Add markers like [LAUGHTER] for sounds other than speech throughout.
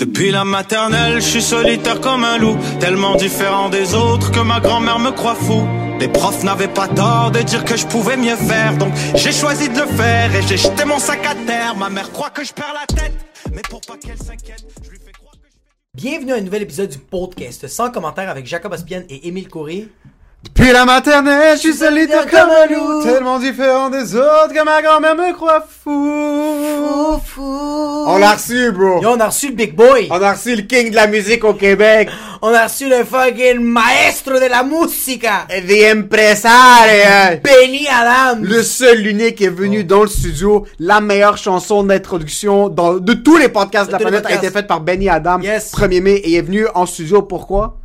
Depuis la maternelle, je suis solitaire comme un loup, tellement différent des autres que ma grand-mère me croit fou. Les profs n'avaient pas tort de dire que je pouvais mieux faire, donc j'ai choisi de le faire et j'ai jeté mon sac à terre. Ma mère croit que je perds la tête, mais pour pas qu'elle s'inquiète, je lui fais croire que je Bienvenue à un nouvel épisode du podcast sans commentaire avec Jacob Aspian et Émile Coury. Depuis la maternelle, je suis solitaire comme un loup, tellement différent des autres que ma grand-mère me croit fou. On l'a reçu, bro. Yo, on a reçu le Big Boy. On a reçu le king de la musique au Québec. On a reçu le fucking maestro de la musica. The Impresario. Benny Adams. Le seul, l'unique est venu dans le studio. La meilleure chanson d'introduction dans- de tous les podcasts de la planète a été faite par Benny Adam. Yes. 1er mai et est venu en studio. Pourquoi?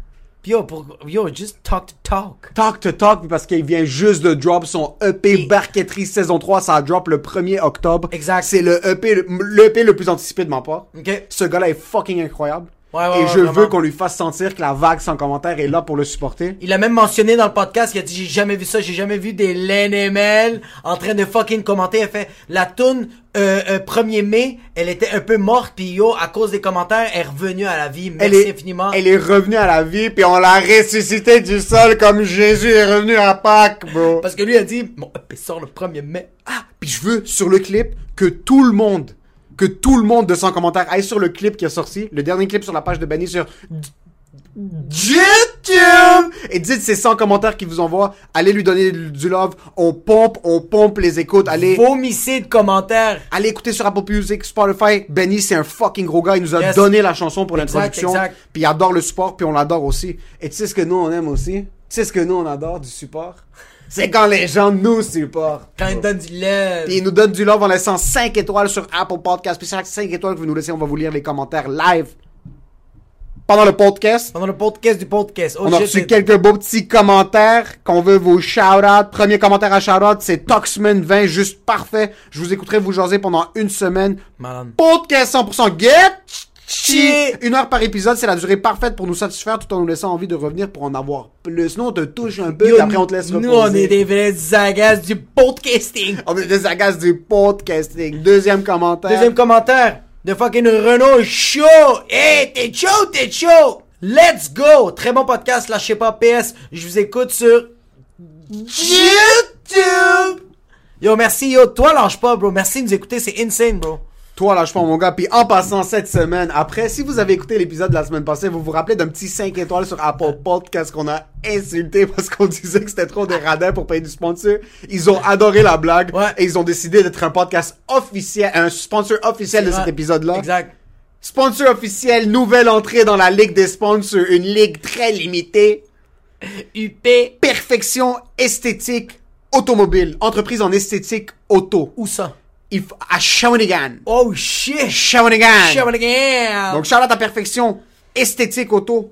Yo, pour, yo, just talk to talk. Talk to Talk parce qu'il vient juste de drop son EP Et- Barquetterie saison 3. Ça a drop le 1er octobre. Exact. C'est le EP, le, le EP le plus anticipé de ma part. Ce gars-là est fucking incroyable. Ouais, ouais, et je vraiment. veux qu'on lui fasse sentir que la vague sans commentaire est là pour le supporter. Il a même mentionné dans le podcast, il a dit j'ai jamais vu ça, j'ai jamais vu des LNML en train de fucking commenter. Elle fait la tune euh, euh, 1er mai, elle était un peu morte puis yo à cause des commentaires, elle est revenue à la vie. Merci Elle est, infiniment. elle est revenue à la vie, puis on l'a ressuscité du sol comme Jésus est revenu à Pâques, bro. Parce que lui a dit mon EP sort le 1er mai. Ah, puis je veux, sur le clip, que tout le monde, que tout le monde de 100 commentaires aille sur le clip qui est sorti, le dernier clip sur la page de Benny sur YouTube et dites ces 100 commentaires qui vous envoient, allez lui donner du love, on pompe, on pompe les écoutes, allez, Vomissez de commentaires. allez écouter sur Apple Music, Spotify, Benny c'est un fucking gros gars, il nous a Yes. donné la chanson pour l'introduction, puis il adore le support, puis on l'adore aussi. Et tu sais ce que nous on aime aussi? Tu sais ce que nous on adore du support? C'est quand les gens nous supportent. Quand il donne du lait. Puis il nous donne du love en laissant 5 étoiles sur Apple Podcast. Puis chaque 5 étoiles que vous nous laissez, on va vous lire les commentaires live. Pendant le podcast, Pendant le podcast du podcast. Oh, on a reçu quelques beaux petits commentaires qu'on veut vous shout-out. Premier commentaire à shout-out, c'est Toxman20, juste parfait. Je vous écouterai vous jaser pendant une semaine. Malade. Podcast 100% get Chi. Une heure par épisode, c'est la durée parfaite pour nous satisfaire tout en nous laissant envie de revenir pour en avoir plus. Sinon, on te touche un peu, et après on te laisse Nous, reposer. on est des vrais agaces du podcasting. On est des agaces du podcasting. Deuxième commentaire. Deuxième commentaire de fucking Renault Show. Hey, t'es chaud, t'es chaud. Let's go. Très bon podcast, lâchez pas. PS, je vous écoute sur YouTube. Yo, merci, yo. Toi, lâche pas, bro. Merci de nous écouter. C'est insane, bro. Toi, lâche pas mon gars. Puis en passant cette semaine, après, si vous avez écouté l'épisode de la semaine passée, vous vous rappelez d'un petit 5 étoiles sur Apple Podcast qu'on a insulté parce qu'on [LAUGHS] disait que c'était trop des radins pour payer du sponsor. Ils ont adoré la blague Ouais. et ils ont décidé d'être un podcast officiel, un sponsor officiel de cet épisode-là. Exact. Sponsor officiel, nouvelle entrée dans la ligue des sponsors, une ligue très limitée. UP. Perfection esthétique automobile, entreprise en esthétique auto. Où ça? À Shawinigan. Oh, shit. Shawinigan. Shawinigan. Donc, Charlotte à perfection, esthétique auto.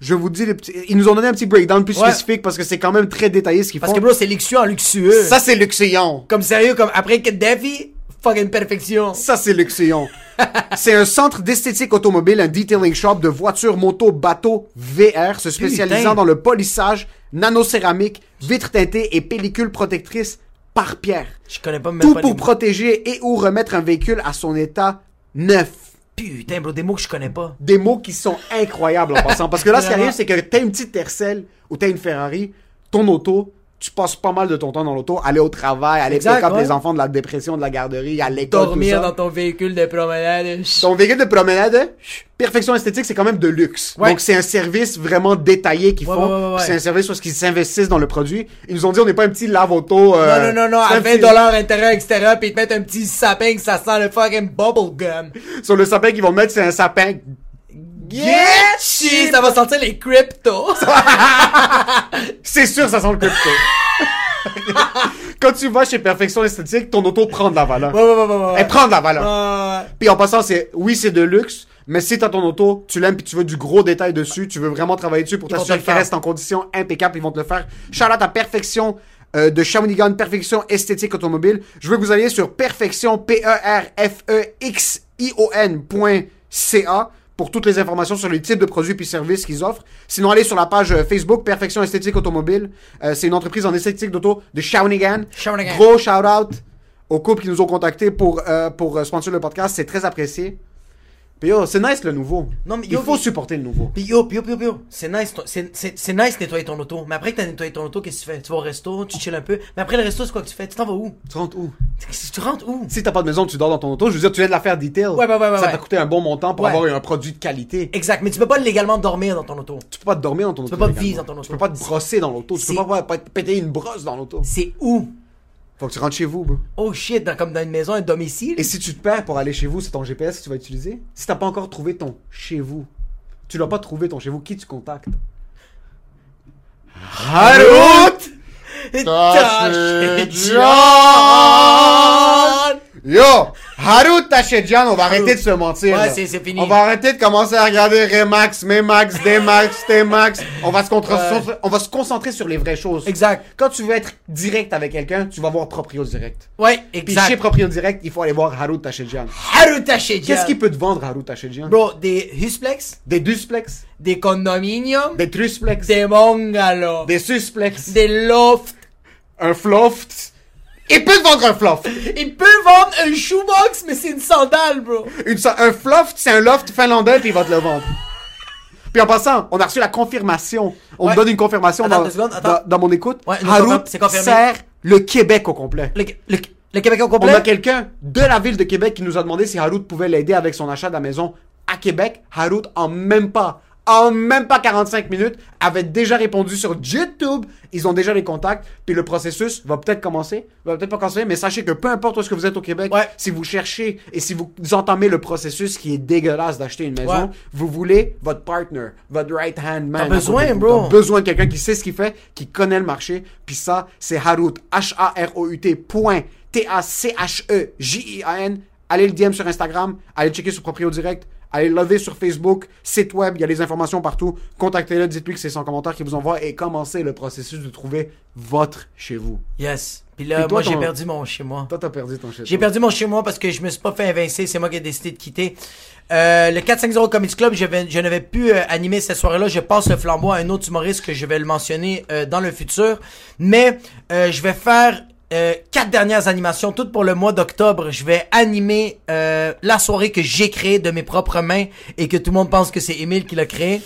Je vous dis, les petits... ils nous ont donné un petit breakdown plus Ouais. spécifique parce que c'est quand même très détaillé ce qu'ils Parce font. que, bro, c'est luxueux en luxueux. Ça, c'est luxueux. Comme sérieux, comme après Kadhafi, fucking perfection. Ça, c'est luxueux. [LAUGHS] c'est un centre d'esthétique automobile, un detailing shop de voitures, motos, bateaux, VR, se spécialisant Putain. dans le polissage, nanocéramique, vitres teintées et pellicules protectrices par pierre. Je connais pas même Tout pas pour les protéger et ou remettre un véhicule à son état neuf. Putain, bro, des mots que je connais pas. des mots qui sont incroyables en passant. Parce que là, ce qui arrive, c'est que t'as une petite Tercel ou t'as une Ferrari, ton auto, tu passes pas mal de ton temps dans l'auto, aller au travail, aller Exact, pick up ouais. les enfants de la dépression, de la garderie, à l'école, tout Dormir ça. dans ton véhicule de promenade. Ton véhicule de promenade, perfection esthétique, c'est quand même de luxe. Ouais. Donc c'est un service vraiment détaillé qu'ils Ouais, font. ouais, ouais, ouais. C'est un service parce qu'ils s'investissent dans le produit. Ils nous ont dit on n'est pas un petit lave-auto. euh, Non, non, non, non, à un 20 petit- dollars intérieur, extérieur, pis ils te mettent un petit sapin que ça sent le fucking bubblegum. Sur le sapin qu'ils vont mettre, c'est un sapin. Get shit! Ça va sentir les cryptos. [LAUGHS] C'est sûr, ça sent le crypto. [LAUGHS] Quand tu vas chez Perfection Esthétique, ton auto prend de la valeur. Ouais. Elle prend de la valeur. Puis en passant, c'est oui, c'est de luxe, mais si t'as ton auto, tu l'aimes puis tu veux du gros détail dessus, tu veux vraiment travailler dessus pour t'assurer te le qu'il faire. reste en condition impeccable, ils vont te le faire. Charlotte à Perfection euh, de Shawinigan, Perfection Esthétique Automobile. Je veux que vous alliez sur perfection, P-E-R-F-E-X-I-O-N point C-A pour toutes les informations sur les types de produits puis services qu'ils offrent. Sinon, allez sur la page euh, Facebook Perfection Esthétique Automobile. Euh, c'est une entreprise en esthétique d'auto de Shawinigan. Shawinigan. Gros shout-out aux couples qui nous ont contactés pour, euh, pour euh, sponsor le podcast. C'est très apprécié. Puis yo, c'est nice le nouveau. Non, mais Il faut supporter le nouveau. Puis yo, puis yo, puis yo, puis yo, c'est nice, ton- c'est, c'est, c'est nice nettoyer ton auto. Mais après que t'as nettoyé ton auto, qu'est-ce que tu fais? Tu vas au resto, tu chill un peu. Mais après le resto, c'est quoi que tu fais? Tu t'en vas où? Tu rentres où? Tu rentres où? Si t'as pas de maison, tu dors dans ton auto. Je veux dire, tu viens de la faire detail. Ouais, ouais, ouais, ouais, Ça ouais. t'a coûté un bon montant pour Ouais. avoir un produit de qualité. Exact, mais tu peux pas légalement dormir dans ton auto. Tu peux pas te dormir dans ton auto. peux pas légalement. vivre dans ton auto. Tu peux pas te brosser dans l'auto. Tu peux C'est- pas, pas te péter une brosse dans l'auto. C'est où? Faut que tu rentres chez vous, bro. Oh shit, dans, comme dans une maison, un domicile. Et si tu te perds pour aller chez vous, c'est ton GPS que tu vas utiliser. Si t'as pas encore trouvé ton chez vous, tu l'as pas trouvé ton chez vous, qui tu contactes? Harout Tachedjan Yo Harout Tachedjan, on va arrêter de se mentir. Ouais, c'est- c'est fini. On va arrêter de commencer à regarder Remax, Memax, Dmax, Tmax. On va se concentrer, on va se concentrer sur les vraies choses. Exact. Quand tu veux être direct avec quelqu'un, tu vas voir Proprio Direct. Ouais, Puis exact. chez Proprio Direct, il faut aller voir Harout Tachedjan. Haru Tachedjan. Qu'est-ce qu'il peut te vendre, Harout Tachedjan Bro, des husplex, Des dusplex, des condominiums, des trusplex, des bungalows, des susplex, des lofts. un floft? Il peut te vendre un floft. Il peut vendre un shoebox, mais c'est une sandale, bro. Une un floft, c'est un loft finlandais, puis il va te le vendre. Puis en passant, on a reçu la confirmation. On Ouais. me donne une confirmation Attends dans, mon écoute. Ouais, Harout sert le Québec au complet. Le, le, le Québec au On complet? a quelqu'un de la ville de Québec qui nous a demandé si Harout pouvait l'aider avec son achat de la maison à Québec. Harout, en même pas, en même pas 45 minutes, avait déjà répondu sur YouTube. Ils ont déjà les contacts. Puis le processus va peut-être commencer. Va peut-être pas commencer, mais sachez que peu importe où est-ce que vous êtes au Québec, Ouais. si vous cherchez et si vous entamez le processus qui est dégueulasse d'acheter une maison, Ouais. vous voulez votre partner, votre right hand man. T'as besoin, bro. T'as besoin de quelqu'un qui sait ce qu'il fait, qui connaît le marché. Puis ça, c'est Harout. H-A-R-O-U-T. Point. T-A-C-H-E-J-I-A-N. Allez le DM sur Instagram. Allez checker sur Proprio Direct. Allez le lever sur Facebook, site web, il y a les informations partout. Contactez-le, dites-lui que c'est son commentaire qui vous envoie et commencez le processus de trouver votre chez vous. Yes. Puis là, Puis toi, moi, j'ai perdu mon chez moi. Toi, t'as perdu ton chez J'ai perdu mon chez moi parce que je me suis pas fait invincer, c'est moi qui ai décidé de quitter. Euh, le 450 Comedy Club, je, vais, je ne vais plus euh, animer cette soirée-là. Je passe le flambeau à un autre humoriste que je vais le mentionner euh, dans le futur. Mais euh, je vais faire euh, quatre dernières animations, toutes pour le mois d'octobre. Je vais animer euh, la soirée que j'ai créée de mes propres mains et que tout le monde pense que c'est Émile qui l'a créée.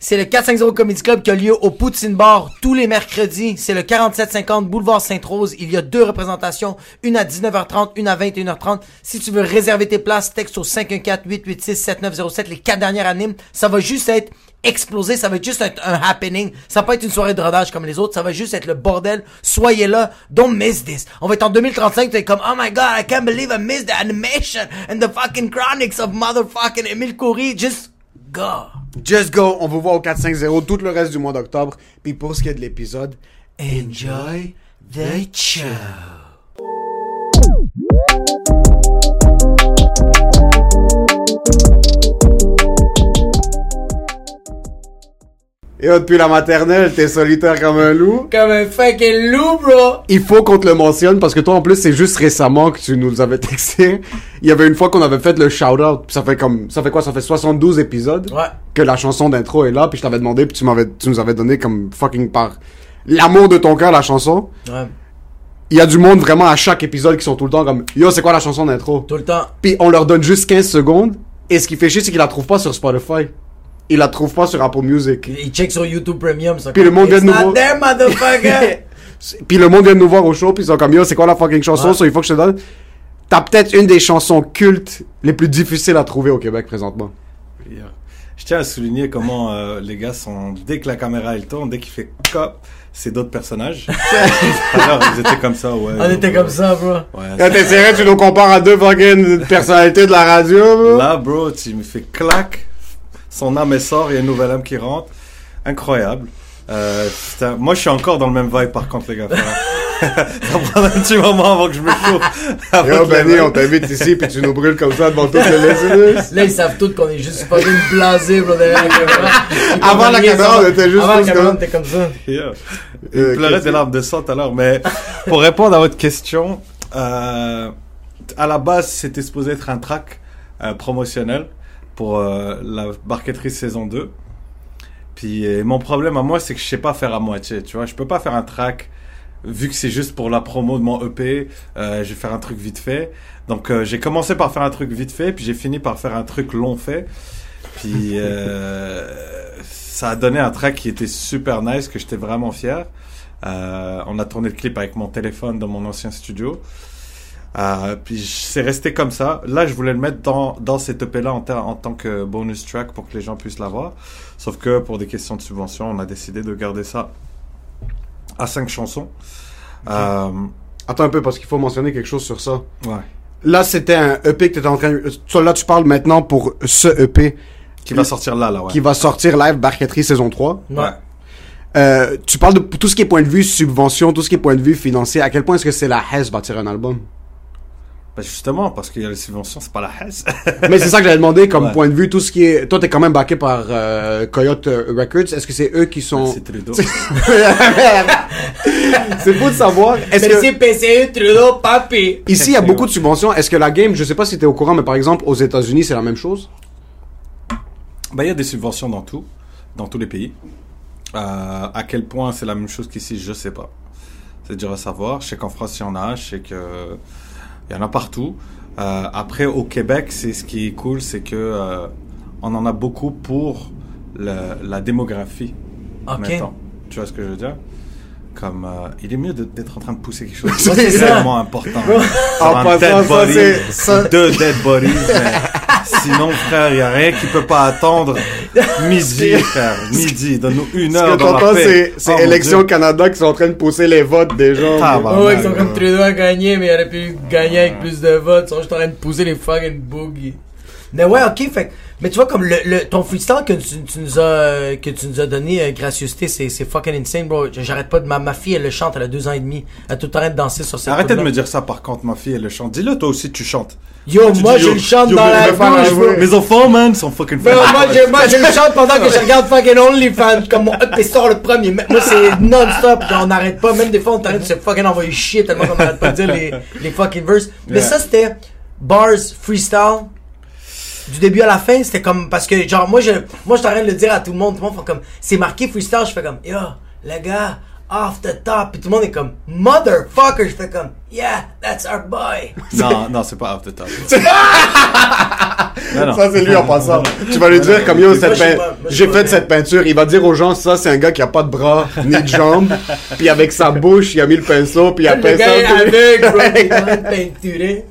C'est le 450 Comedy Club qui a lieu au Poutine Bar tous les mercredis. C'est le 4750 Boulevard Sainte-Rose. Il y a deux représentations, une à 19h30, une à 21h30. Si tu veux réserver tes places, texte au 514-886-7907. Les quatre dernières animes, ça va juste être explosé. Ça va être juste un, un happening. Ça va pas être une soirée de rodage comme les autres. Ça va juste être le bordel. Soyez là. Don't miss this. On va être en 2035. Tu es comme, oh my god, I can't believe I missed the animation and the fucking chronics of motherfucking Emile Coury. Just go. Just go, on vous voit au 450 tout le reste du mois d'octobre. Puis pour ce qui est de l'épisode, Enjoy the show. Et oh, depuis la maternelle, t'es solitaire comme un loup. Comme un fucking loup, bro. Il faut qu'on te le mentionne parce que toi en plus c'est juste récemment que tu nous avais [LAUGHS] texté. Il y avait une fois qu'on avait fait le shout out, ça fait comme ça fait quoi? Ça fait 72 épisodes Ouais. que la chanson d'intro est là, puis je t'avais demandé puis tu m'avais tu nous avais donné comme fucking par l'amour de ton cœur la chanson. Ouais. Il y a du monde vraiment à chaque épisode qui sont tout le temps comme yo, c'est quoi la chanson d'intro? Tout le temps. Puis on leur donne juste 15 secondes et ce qui fait chier c'est qu'ils la trouvent pas sur Spotify. Ils la trouvent pas sur Apple Music. Il check sur YouTube Premium. ça, Puis le monde vient de there, motherfucker. [LAUGHS] Puis le monde vient de nous voir au show, puis ils sont comme yo, c'est quoi la fucking chanson, Ouais. il faut que je te donne. T'as peut-être une des chansons cultes les plus difficiles à trouver au Québec présentement. Je tiens à souligner comment euh, les gars sont dès que la caméra elle tourne, dès qu'il fait cop, c'est d'autres personnages. [LAUGHS] Alors ils étaient comme ça, ouais. On était comme ça, bro. Ouais, Quand t'es sérieux, tu nous compares à deux fucking personnalités de la radio, bro. Là, bro, tu me fais clac, son âme sort, il y a une nouvelle âme qui rentre. Incroyable. Euh, moi, je suis encore dans le même vibe, par contre, les gars. [LAUGHS] Ça prend un petit moment avant que je me chauffe. [LAUGHS] Yo, Benny, on t'invite ici, puis tu nous brûles comme ça devant toutes les listeners. Là, ils savent tous qu'on est juste pas une blasé, bro, derrière la caméra. [LAUGHS] Avant la caméra, on était juste Avant la tous caméra, on comme- était comme ça. Yeah. Il Euh, pleurait des larmes de sang tout à l'heure. Mais pour répondre à votre question, euh, à la base, c'était supposé être un track euh, promotionnel pour euh, la barqueterie saison 2. Puis euh, mon problème à moi, c'est que je sais pas faire à moitié. Tu vois, je peux pas faire un track vu que c'est juste pour la promo de mon EP, euh, je vais faire un truc vite fait. Donc euh, j'ai commencé par faire un truc vite fait, puis j'ai fini par faire un truc long fait. Puis [LAUGHS] euh, ça a donné un track qui était super nice, que j'étais vraiment fier. Euh, on a tourné le clip avec mon téléphone dans mon ancien studio. Euh, puis c'est resté comme ça. Là, je voulais le mettre dans, dans cet EP-là en, en tant que bonus track pour que les gens puissent l'avoir. Sauf que pour des questions de subvention, on a décidé de garder ça à cinq chansons. Euh, Attends un peu, parce qu'il faut mentionner quelque chose sur ça. ouais. Là, c'était un EP que t'étais en train... toi, Là, tu parles maintenant pour ce EP Qui va sortir là, là, ouais. qui va sortir live Barqueterie saison 3. Ouais. Euh, tu parles de tout ce qui est point de vue subvention, tout ce qui est point de vue financier. À quel point est-ce que c'est la Hess bâtir un album? Bah, justement, parce qu'il y a les subventions, c'est pas la Hesse. [LAUGHS] Mais c'est ça que j'avais demandé comme Ouais. point de vue, tout ce qui est... Toi, t'es quand même backé par euh, Coyote Records. Est-ce que c'est eux qui sont... [LAUGHS] c'est Trudeau. c'est fou de savoir. Est-ce que... PCU Trudeau, papi. Ici, il y a beaucoup de subventions. Est-ce que la game, je sais pas si t'es au courant, mais par exemple, aux États-Unis, c'est la même chose? Bah, il y a des subventions dans tout, dans tous les pays. Euh, à quel point c'est la même chose qu'ici, je sais pas. C'est dur à savoir. Je sais qu'en France, il y en a. Je sais que il y en a partout. Euh, après, au Québec, c'est ce qui est cool, c'est que euh, on en a beaucoup pour le- la démographie. Ok. Mettons. Tu vois ce que je veux dire? Comme euh, il est mieux d'être en train de pousser quelque [LAUGHS] chose C'est vraiment important. [LAUGHS] En passant, dead ça, body, c'est- deux dead bodies. mais sinon, frère, il y a rien qui peut pas attendre midi, frère. Midi, donne-nous une Ce heure que dans la t'entends, c'est, c'est Oh, Élections Dieu. Canada qui sont en train de pousser les votes des gens. Tabarnak. Oh, ouais, ils sont comme ouais. Trudeau a gagné, mais il aurait pu gagner avec plus de votes. Ils sont juste en train de pousser les fucking boogies. Mais ouais, ok, fait que- mais tu vois, comme le, le, ton freestyle que tu, tu nous as, que tu nous as donné, euh, gracieuseté, c'est, c'est fucking insane, bro. J'arrête pas de, ma, ma fille, elle le chante, elle a deux ans et demi. Elle a tout le temps de danser sur cette Arrêtez de me dire ça par contre, ma fille, elle le chante. Dis-le toi aussi, tu chantes. Yo, Tu moi, dis, je le chante yo, dans la bro. Mes enfants, man, sont fucking fans. moi, je, moi, je le chante pendant que je regarde fucking OnlyFans, comme mon EP sort le premier. Moi, c'est non-stop, on n'arrête pas. Même des fois, on t'arrête de se fucking envoyer chier tellement qu'on n'arrête pas de dire les, les fucking verses. Mais ça, c'était bars freestyle. Du début à la fin, c'était comme, parce que, genre, moi, je, moi, je t'arrête de le dire à tout le monde. Tout le monde fait comme, c'est marqué freestyle, je fais comme, yo, le gars, off the top. Puis tout le monde est comme, motherfucker. Je fais comme, yeah, that's our boy. [LAUGHS] Non, non, c'est pas off the top. [LAUGHS] Non, non. Ça, c'est lui en passant. Tu vas lui dire comme yo, cette pein- j'ai fait cette peinture. Il va dire aux gens, ça, c'est un gars qui a pas de bras, ni de jambes. [LAUGHS] puis avec sa bouche, il a mis le pinceau, puis il a Le peint gars ça. est puis- aveugle, bro. Il en de peinturer.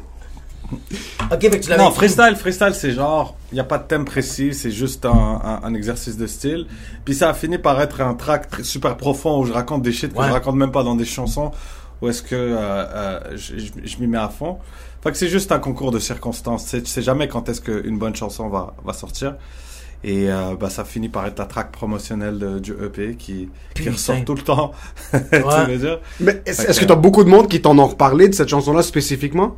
Ok, fait que tu l'avais Non, freestyle, freestyle, c'est genre, il n'y a pas de thème précis, c'est juste un, un, un exercice de style. Puis ça a fini par être un track tr- super profond où je raconte des shit que Ouais. je raconte même pas dans des chansons, où est-ce que euh, euh, je, je, je m'y mets à fond. Fait que c'est juste un concours de circonstances. Tu sais- tu sais jamais quand est-ce qu'une bonne chanson va, va sortir. Et euh, bah, ça finit par être la track promotionnelle de- du EP qui, qui ressort tout le temps. [LAUGHS] tu Ouais. veux dire? Mais est-ce que que- t'as beaucoup de monde qui t'en ont reparlé de cette chanson-là spécifiquement?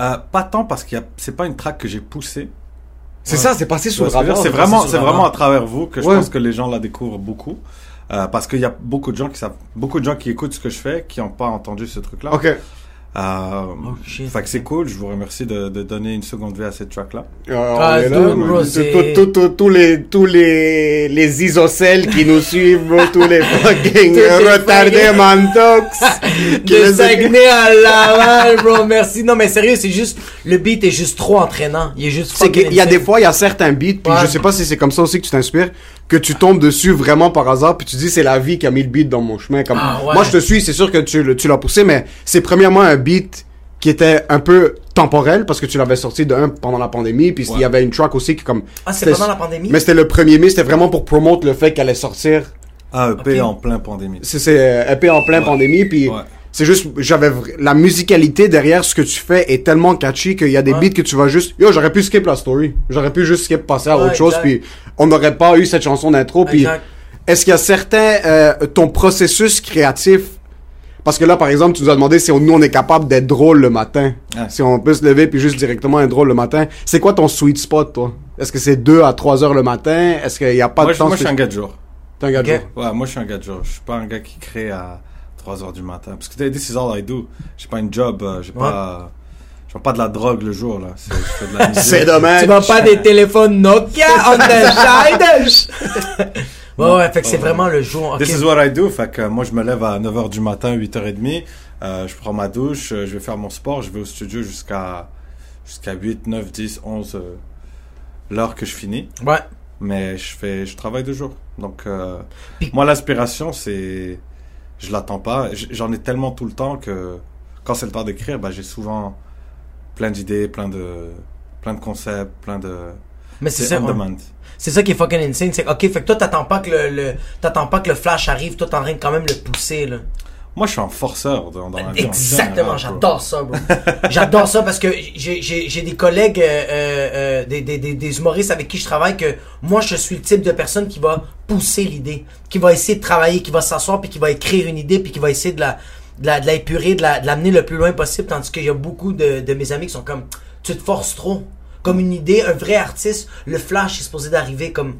Euh, pas tant parce qu'il y a, c'est pas une track que j'ai poussée. C'est Ouais. ça, c'est passé sous le que radar. C'est vraiment, c'est vraiment à travers vous que je Ouais. pense que les gens la découvrent beaucoup. Euh, parce qu'il y a beaucoup de gens qui savent, beaucoup de gens qui écoutent ce que je fais, qui n'ont pas entendu ce truc-là. Ok. Euh, Oh, shit. fait que c'est cool. Je vous remercie de, de donner une seconde vie à cette track-là. Ah, Tous les, tous les, les isocèles qui nous suivent, bro, tous les [LAUGHS] fucking retardés mantox. [LAUGHS] qui De Saguenay à Laval, bro, merci. Non, mais sérieux, c'est juste, le beat est juste trop entraînant. Il est juste qu'il y a des fois, il y a certains beats, puis Ouais. je sais pas si c'est comme ça aussi que tu t'inspires, que tu tombes dessus vraiment par hasard, puis tu dis c'est la vie qui a mis le beat dans mon chemin. Comme Ah, ouais. moi, je te suis, c'est sûr que tu, le- tu l'as poussé, mais c'est premièrement un beat qui était un peu temporel parce que tu l'avais sorti de un pendant la pandémie, puis il y avait une track aussi qui comme. Ah, c'est c'était- pendant la pandémie? Mais c'était le premier mai, c'était vraiment pour promouvoir le fait qu'elle allait sortir. Ah, EP en plein pandémie. C'est c'est épée en plein Ouais. pandémie, puis Ouais. C'est juste j'avais la musicalité derrière ce que tu fais est tellement catchy qu'il y a des Ouais. beats que tu vas juste yo j'aurais pu skip la story j'aurais pu juste skip passer à Ouais, autre chose exact. puis on n'aurait pas eu cette chanson d'intro puis est-ce qu'il y a certains euh, ton processus créatif? Parce que là par exemple tu nous as demandé si on- nous on est capable d'être drôle le matin Ouais. si on peut se lever puis juste directement être drôle le matin c'est quoi ton sweet spot toi? Est-ce que c'est 2 à 3 heures le matin? Est-ce qu'il y a pas Moi, de temps moi, je suis un gars de jour. T'es un gars de jour. Ouais, moi, je suis un gars de jour. Je suis pas un gars qui crée à 3 heures du matin. Parce que t'as dit, c'est all I do. J'ai pas une job, euh, j'ai pas, je vends pas de la drogue le jour, là. C'est- Je fais de la [LAUGHS] musique. c'est dommage Tu vends pas des téléphones Nokia on the side? Ouais, ouais, fait que c'est vraiment le jour. ok. This is what I do. Fait que moi, je me lève à 9h du matin, 8h30. Euh, je prends ma douche, euh, je vais faire mon sport, je vais au studio jusqu'à jusqu'à 8, 9, 10, 11 euh, l'heure que je finis. Ouais. Mais je fais, je travaille deux jours. Donc, euh, moi, l'inspiration, c'est, je l'attends pas. J'en ai tellement tout le temps que quand c'est le temps d'écrire, bah, j'ai souvent plein d'idées, plein de, plein de concepts, plein de. Mais c'est ça. demand. C'est ça qui est fucking insane. C'est ok, fait que toi t'attends pas que le, le t'attends pas que le flash arrive, toi t'es en train de quand même le pousser là. Moi, je suis un forceur dans, dans la vie. en Exactement, j'adore ça, bro. j'adore ça parce que j'ai- des collègues, euh, euh, euh, des, des, des, des humoristes avec qui je travaille que moi je suis le type de personne qui va pousser l'idée, qui va essayer de travailler, qui va s'asseoir puis qui va écrire une idée puis qui va essayer de la de la, de la épurer, de la- de l'amener le plus loin possible, tandis qu'il y a beaucoup de, de mes amis qui sont comme tu te forces trop. Comme une idée, un vrai artiste, le flash est supposé d'arriver comme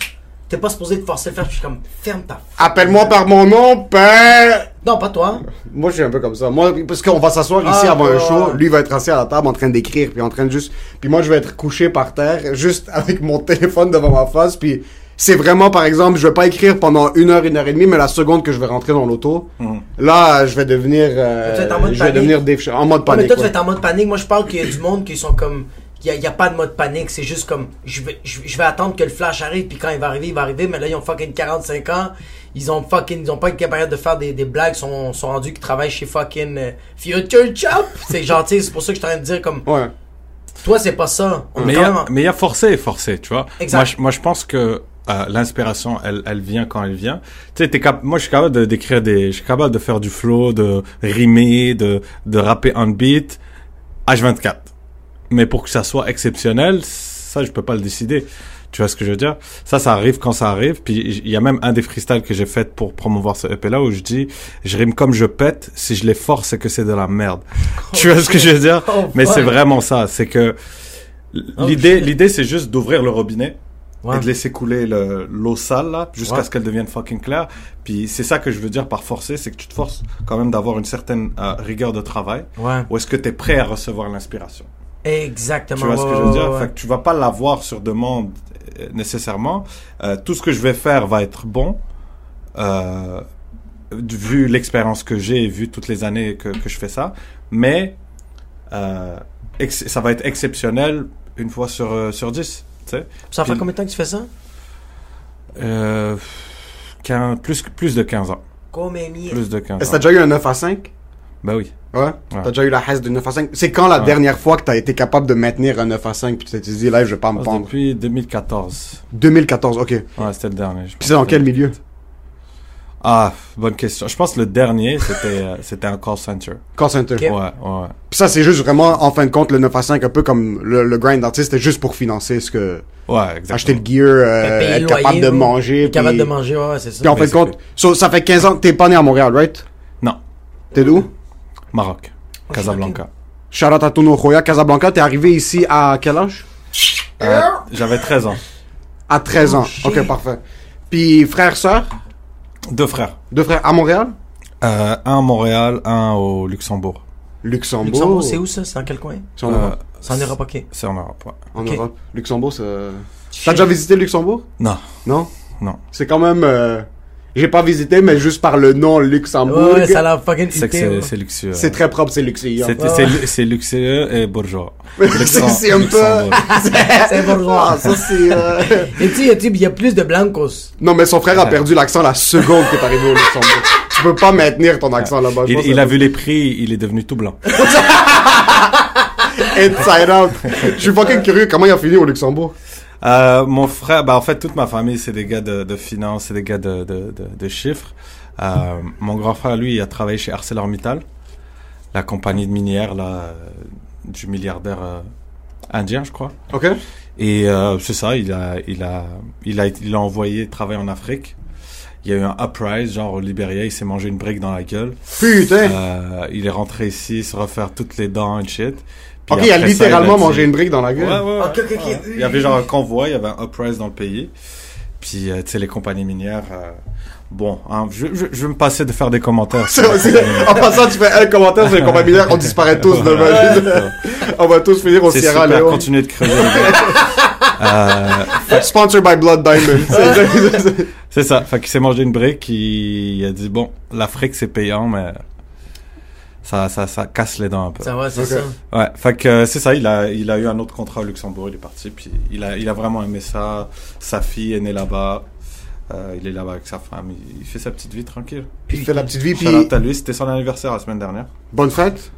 t'es pas supposé de forcer le flash, je suis comme ferme ta. Appelle-moi par mon nom, père. Non, pas toi. Moi, je suis un peu comme ça. Moi, parce qu'on va s'asseoir ici Ah, avant un show. Lui va être assis à la table en train d'écrire, puis en train de juste. Puis moi, je vais être couché par terre, juste [LAUGHS] avec mon téléphone devant ma face. Puis c'est vraiment, par exemple, je vais pas écrire pendant une heure, une heure et demie, mais la seconde que je vais rentrer dans l'auto, Mhm. là, je vais devenir. euh, Tu vas être en mode je vais panique. devenir en mode Ouais, mais panique. toi, tu vas être en mode panique. Moi, je parle qu'il y a du monde qui sont comme. Il n'y a, il y a pas de mode panique. C'est juste comme. Je vais, je, je vais attendre que le flash arrive. Puis quand il va arriver, il va arriver. Mais là, ils ont fucking 45 ans. Ils ont fucking. Ils ont pas été capables de faire des, des blagues. Ils sont, sont rendus qui travaillent chez fucking euh, Future Chop. [LAUGHS] C'est gentil. C'est pour ça que je suis en train de dire comme. Ouais. Toi, c'est pas ça. On Mais il y, a- même en- mais il y a forcé et forcé, tu vois. Exact. Moi, je, moi, je pense que euh, l'inspiration, elle, elle vient quand elle vient. Tu sais, t'es cap- moi, je suis capable de- d'écrire des, je suis capable de faire du flow, de rimer, de, de rapper on beat, H24. Mais pour que ça soit exceptionnel, ça, je peux pas le décider. Tu vois ce que je veux dire? Ça, ça arrive quand ça arrive. Puis, il y a même un des freestyles que j'ai fait pour promouvoir ce EP là où je dis, je rime comme je pète. Si je les force, c'est que c'est de la merde. tu vois ce que je veux dire? Oh, Mais c'est vraiment ça. C'est que, Oh, L'idée, l'idée, c'est juste d'ouvrir le robinet Ouais. et de laisser couler le- l'eau sale là jusqu'à Ouais. ce qu'elle devienne fucking claire. Puis c'est ça que je veux dire par forcer, c'est que tu te forces quand même d'avoir une certaine euh, rigueur de travail. Ouais. Ou est-ce que tu es prêt à recevoir l'inspiration Exactement. Tu vois ce que je veux dire? ouais, Fait que tu vas pas l'avoir sur demande euh, nécessairement. Euh, tout ce que je vais faire va être bon. Euh, vu l'expérience que j'ai et vu toutes les années que, que je fais ça, mais euh, ça va être exceptionnel une fois sur, euh, sur 10. Tu sais? Ça fait Puis- combien de temps que tu fais ça? Euh, 15 plus, plus de 15 ans. Combien Plus de 15 Est-ce que ans. t'as déjà eu un 9 à 5? Bah oui. Ouais. T'as déjà eu la haisse de 9 à 5? C'est quand la Ouais. dernière fois que t'as été capable de maintenir un 9 à 5 puis tu t'es dit, là, je vais pas me pendre? Depuis 2014. 2014, ok. Puis Ouais, c'était le dernier. pense. c'est dans quel milieu? Ah, bonne question. Je pense que le dernier, c'était, euh, c'était un call center. Call center. Ok. Ouais, ouais. Puis ça, c'est juste vraiment, en fin de compte, le 9 à 5, un peu comme le, le grind d'artiste, c'était juste pour financer ce que... Ouais, exactement. Acheter le gear, euh, être le capable de manger. Capable puis- de manger, ouais, ouais, c'est ça. Puis en fin de compte, so, ça fait 15 ans, t'es pas né à Montréal, right? Non, T'es d'où? Maroc. Casablanca. Shout out à Tono Roya, Casablanca. T'es arrivé ici à quel âge? Euh, j'avais 13 ans. À 13 ans. Oh. Ok, parfait. Puis frère, sœur? Deux frères. Deux frères à Montréal? Euh, un à Montréal, un au Luxembourg. Luxembourg. Luxembourg, c'est où ça? C'est dans quel coin? C'est en Euh, Europe. C'est en Europe, ok. C'est en Europe, ouais. En. Europe. Luxembourg, c'est... T'as déjà visité le Luxembourg? Non, Non? non. C'est quand même... euh, J'ai pas visité, mais juste par le nom Luxembourg. Ouais, ça a l'air fucking C'est c'est luxueux. C'est très propre, c'est luxueux. C'est, Ouais, c'est, luxueux et bourgeois. [LAUGHS] C'est un peu... Luxembourg. [LAUGHS] C'est bourgeois. Ah, ça c'est... euh, [LAUGHS] Et tu sais, il y a plus de blancos. Non, mais son frère a perdu l'accent la seconde que t'es arrivé au Luxembourg. Tu peux pas maintenir ton accent là-bas. je Il, pense il a vu les prix, il est devenu tout blanc. Inside out. Je suis fucking curieux, comment il a fini au Luxembourg? Euh, mon frère, bah en fait toute ma famille c'est des gars de, de finance, c'est des gars de, de, de, de chiffres. Euh, mon grand frère lui il a travaillé chez ArcelorMittal, la compagnie de minière là euh, du milliardaire euh, indien je crois. Ok. Et euh, c'est ça, il a il a il a il a envoyé travailler en Afrique. Il y a eu un uprise genre au Libéria, il s'est mangé une brique dans la gueule. Putain. Euh, il est rentré ici, se refaire toutes les dents et shit. Ok, il a ça, littéralement mangé une brique dans la gueule. ouais, ouais. Il y avait genre un convoi, il y avait un uprise dans le pays. Puis, euh, tu sais, les compagnies minières. euh, bon, hein, je, je, je vais me passer de faire des commentaires. [LAUGHS] En passant, tu fais un commentaire sur les compagnies minières, on disparaît tous demain. [LAUGHS] on va tous finir au C'est Sierra super, Leone. continuez de gars. [LAUGHS] euh, Sponsored by Blood Diamond. C'est- C'est ça. Fait qu'il s'est mangé une brique, il, il a dit bon, l'Afrique c'est payant, mais ça, ça, ça casse les dents un peu. Ça va, c'est ça. Ouais, fait que euh, c'est ça, il a, il a eu un autre contrat au Luxembourg, il est parti, puis il a, il a vraiment aimé ça. Sa fille est née là-bas, euh, il est là-bas avec sa femme, il, il fait sa petite vie tranquille. Puis il fait la petite vie, puis Shout out à lui, c'était son anniversaire la semaine dernière. bonne fête.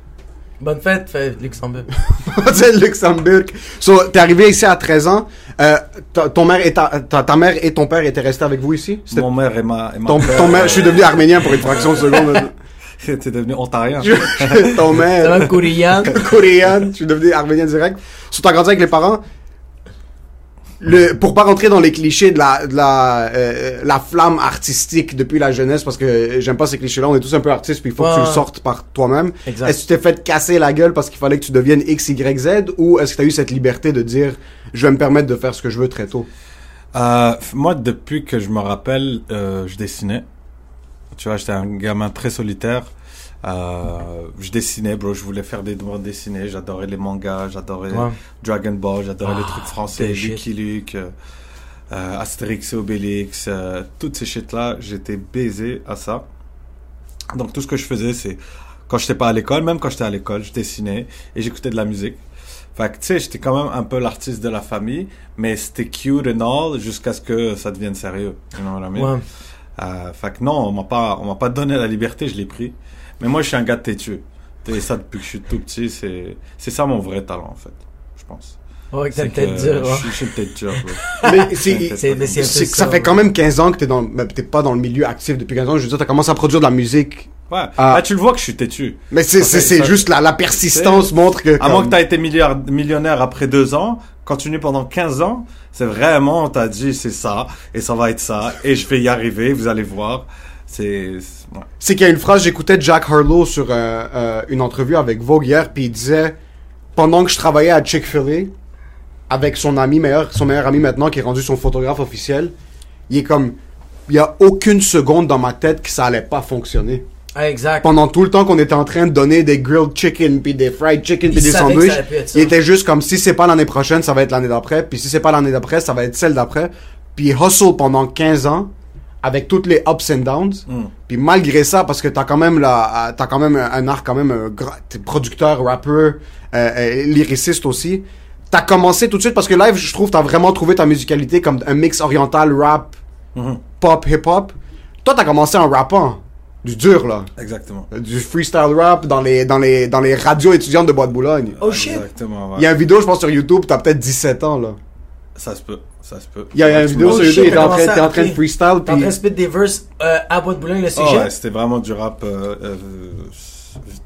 Bonne fête, fait Luxembourg. [LAUGHS] C'est Luxembourg. So, t'es arrivé ici à 13 ans. Euh, ta, ton mère et ta, ta, ta mère et ton père étaient restés avec vous ici? Mon mère et ma, et ma ton, père, ton mère, euh, je suis devenu arménien pour une fraction de seconde. [LAUGHS] [LAUGHS] T'es devenu ontarien. ton mère, va, Korean? coréenne, [LAUGHS] je suis devenu arménien direct. So, t'as grandi avec les parents. Le, pour pas rentrer dans les clichés de la, de la, euh, la flamme artistique depuis la jeunesse, parce que j'aime pas ces clichés-là, on est tous un peu artistes, puis il faut que tu le sortes par toi-même. Est-ce que tu t'es fait casser la gueule parce qu'il fallait que tu deviennes X, Y, Z, ou est-ce que tu as eu cette liberté de dire, je vais me permettre de faire ce que je veux très tôt? Euh, moi, depuis que je me rappelle, euh, je dessinais. Tu vois, j'étais un gamin très solitaire. Euh, je dessinais, bro. Je voulais faire des bandes dessinées. J'adorais les mangas, j'adorais Ouais. Dragon Ball, j'adorais les Ah, trucs français. Lucky Luke, euh, euh, Astérix et Obélix, euh, toutes ces shit-là. J'étais baisé à ça. Donc tout ce que je faisais, c'est quand j'étais pas à l'école, même quand j'étais à l'école, je dessinais et j'écoutais de la musique. Fait que tu sais, j'étais quand même un peu l'artiste de la famille, mais c'était cute and all jusqu'à ce que ça devienne sérieux. You know what I mean? Ouais. Euh, fait que non, on m'a pas, on m'a pas donné la liberté, je l'ai pris. Mais moi, je suis un gars têtu. Et ça depuis que je suis tout petit, c'est, c'est ça mon vrai talent en fait, je pense. Ouais, que C'est t'as peut-être dire, je, je suis peut-être dur. [LAUGHS] Mais c'est, C'est- mais c'est un peu c'est que ça ça, fait quand même 15 ans que t'es dans, t'es pas dans le milieu actif depuis 15 ans. Je veux dire, t'as commencé à produire de la musique. Ouais. Ah. Là, tu le vois que je suis têtu. Mais c'est, c'est, c'est ça- juste la, la persistance montre que. À moins que t'as été milliard- millionnaire après deux ans, continue pendant 15 ans, c'est vraiment, on t'a dit c'est ça, et ça va être ça, et je vais y arriver, vous allez voir. C'est, ouais. Qu'il y a une phrase, j'écoutais Jack Harlow sur euh, euh, une entrevue avec Vogue hier, puis il disait pendant que je travaillais à Chick-fil-A avec son ami meilleur, son meilleur ami maintenant qui est rendu son photographe officiel, il est comme il y a aucune seconde dans ma tête que ça allait pas fonctionner. Ah, exact. Pendant tout le temps qu'on était en train de donner des grilled chicken puis des fried chicken puis des sandwichs, il était juste comme si c'est pas l'année prochaine, ça va être l'année d'après, puis si c'est pas l'année d'après, ça va être celle d'après. Puis hustle pendant 15 ans avec toutes les ups and downs. Mm. Puis malgré ça, parce que t'as quand même la, euh, t'as quand même un, art quand même t'es producteur, rappeur, euh, euh, lyriciste aussi. T'as commencé tout de suite parce que live, je trouve, t'as vraiment trouvé ta musicalité comme un mix oriental, rap, Mhm. pop, hip hop. Toi, t'as commencé en rappant, du dur là, Exactement. Du freestyle rap dans les dans les dans les radios étudiantes de Bois de Boulogne. Oh shit. Exactement, ouais. Il y a une vidéo, je pense sur YouTube, t'as peut-être 17 ans là. Ça se peut, ça se peut. Il y a, il y a une vidéo Oh, sur YouTube, t'es en train, ça, t'es en train de freestyle T'es en train puis de spit des verses euh, à bout de Boulogne, le Oh, sujet? ouais, c'était vraiment du rap euh, euh,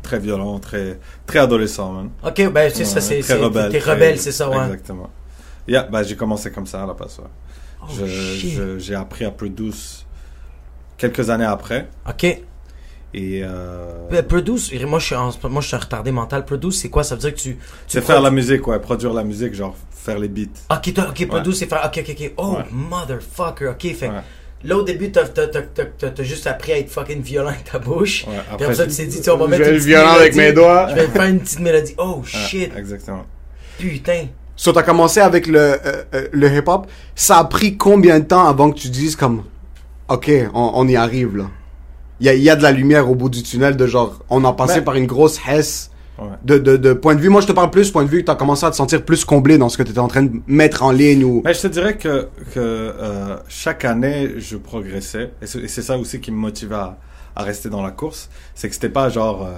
très violent, très très adolescent, man. Ok, ben, c'est ça, c'est, très c'est, rebelle, t'es très- rebelle, c'est ça, ouais. Exactement. Yeah, bah, j'ai commencé comme ça à la passe. ouais. Oh, j'ai appris à produce quelques années après. Ok. Et euh, Ben, produce, moi je, suis en, moi je suis un retardé mental. Produce, c'est quoi? Ça veut dire que tu. tu c'est faire la musique, ouais, produire la musique, genre faire les beats. Ok, toi, ok, produce, c'est faire. Ok, ok, ok. Oh, Ouais. motherfucker. Ok, fait. Ouais. Là, au début, t'as, t'as, t'as, t'as, t'as- t'as juste appris à être fucking violent avec ta bouche. Ouais, Puis après, après ça, je- tu t'es dit, tu sais, on va Je mettre vais une violent avec mélodie. mes doigts. Je vais faire une petite mélodie. Oh Ouais, shit. exactement. Putain. So, t'as commencé avec le, euh, euh, le hip-hop. Ça a pris combien de temps avant que tu dises comme, OK, on, on y arrive, là? Il y a, il y a de la lumière au bout du tunnel de genre, on a passé Ben- par une grosse hesse Ouais. de, de, de point de vue. Moi, je te parle plus point de vue que t'as commencé à te sentir plus comblé dans ce que t'étais en train de mettre en ligne ou... Mais je te dirais que, que euh, chaque année, je progressais. Et c'est ça aussi qui me motivait à, à rester dans la course. C'est que c'était pas genre euh,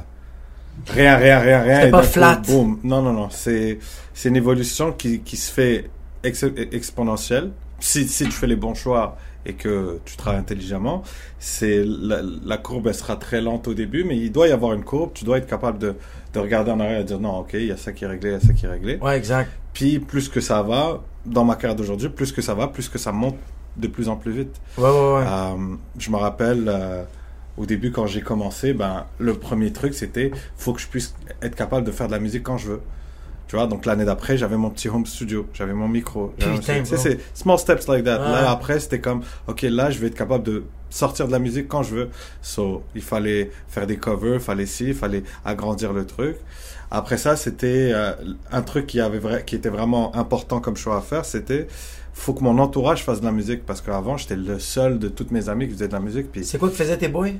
rien, rien, rien, rien. C'était pas coup, flat. boum. Non, non, non. C'est c'est une évolution qui, qui se fait ex- exponentielle. Si, si tu fais les bons choix et que tu travailles intelligemment, c'est la, la courbe elle sera très lente au début, mais il doit y avoir une courbe. Tu dois être capable de, de regarder en arrière et dire non, ok, il y a ça qui est réglé, il y a ça qui est réglé. Ouais, exact. Puis plus que ça va, dans ma carrière d'aujourd'hui, plus que ça va, plus que ça monte de plus en plus vite. Ouais, ouais, ouais. Euh, je me rappelle euh, au début quand j'ai commencé, ben le premier truc c'était faut que je puisse être capable de faire de la musique quand je veux. Tu vois, donc l'année d'après, j'avais mon petit home studio, j'avais mon micro. Putain, c'est small steps like that. Là après, c'était comme OK, là je vais être capable de sortir de la musique quand je veux. So, il fallait faire des covers, fallait ci, il fallait agrandir le truc. Après ça, c'était euh, un truc qui avait vrai, qui était vraiment important comme choix à faire, c'était faut que mon entourage fasse de la musique parce qu'avant j'étais le seul de toutes mes amies qui faisaient de la musique. Puis C'est quoi que faisaient tes boys?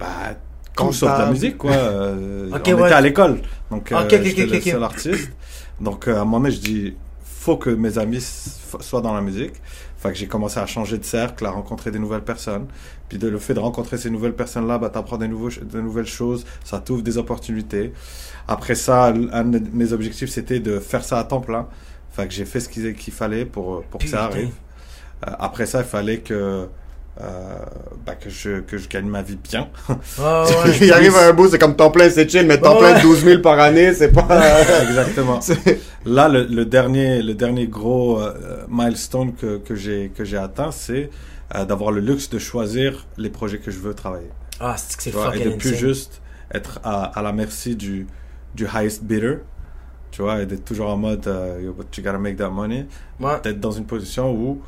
bah, tout sauf de la musique, quoi. Euh, [LAUGHS] on ouais. était à l'école. Donc, euh, Ok, ok, j'étais le seul artiste. Donc, euh, à un moment donné, je dis, faut que mes amis soient dans la musique. Fait que j'ai commencé à changer de cercle, à rencontrer des nouvelles personnes. Puis de, le fait de rencontrer ces nouvelles personnes-là, bah, t'apprends des, nouveaux, de nouvelles choses, ça t'ouvre des opportunités. Après ça, un de mes objectifs, c'était de faire ça à temps plein. Fait que j'ai fait ce qu'il fallait pour, pour que ça arrive. Euh, après ça, il fallait que, euh, bah, que, je, que je gagne ma vie bien. Ah ouais. [LAUGHS] Il arrive à un bout, c'est comme temps plein, c'est chill, mais temps Ouais, plein ouais. de 12 000 par année, c'est pas... [LAUGHS] Exactement. [LAUGHS] Là, le, le dernier, le dernier gros euh, milestone que, que j'ai que j'ai atteint, c'est euh, d'avoir le luxe de choisir les projets que je veux travailler. Ah, c'est que c'est et de plus insane. juste être à, à la merci du du highest bidder. Tu vois, et d'être toujours en mode euh, you gotta make that money. Ouais. D'être dans une position où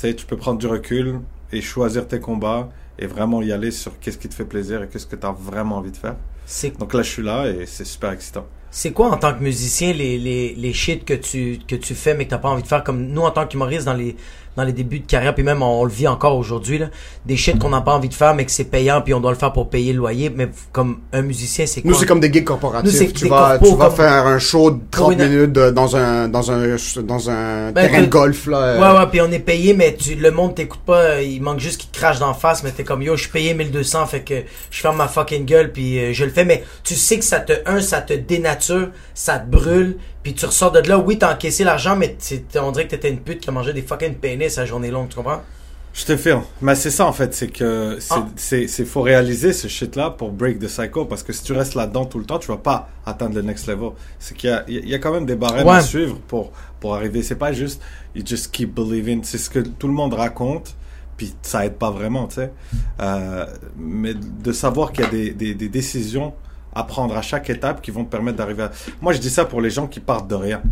sais, tu peux prendre du recul et choisir tes combats et vraiment y aller sur qu'est-ce qui te fait plaisir et qu'est-ce que tu as vraiment envie de faire. C'est Donc là, je suis là et c'est super excitant. C'est quoi en tant que musicien les, les, les shit que tu, que tu fais mais que t'as pas envie de faire? Comme nous en tant qu'humoristes dans les, dans les débuts de carrière puis même on, on le vit encore aujourd'hui là des shit qu'on n'a pas envie de faire mais que c'est payant puis on doit le faire pour payer le loyer mais comme un musicien c'est quoi? Nous, c'est comme des gigs corporatifs. tu vas, corpos tu vas comme- faire un show de 30 Oui, non. minutes de- dans un, dans un, dans un Ben, terrain de golf, là. euh, Ouais, ouais, puis on est payé, mais tu, le monde t'écoute pas, euh, il manque juste qu'il te crache d'en face, mais t'es comme, yo, je suis payé 1200, fait que je ferme ma fucking gueule, puis euh, je le fais, mais tu sais que ça te, un, ça te dénature, ça te brûle, puis tu ressors de là, oui, t'as encaissé l'argent, mais on dirait que t'étais une pute qui a mangé des fucking pénis à journée longue, tu comprends? Je te fais. Mais c'est ça en fait, c'est que c'est Ah. faut réaliser ce shit là pour break the cycle parce que si tu restes là-dedans tout le temps, tu vas pas atteindre le next level. C'est qu'il y a il y a quand même des barèmes Ouais. à suivre pour pour arriver. C'est pas juste you just keep believing. C'est ce que tout le monde raconte. Puis ça aide pas vraiment, tu sais. Euh, mais de savoir qu'il y a des, des, des décisions à prendre à chaque étape qui vont te permettre d'arriver à... Moi, je dis ça pour les gens qui partent de rien.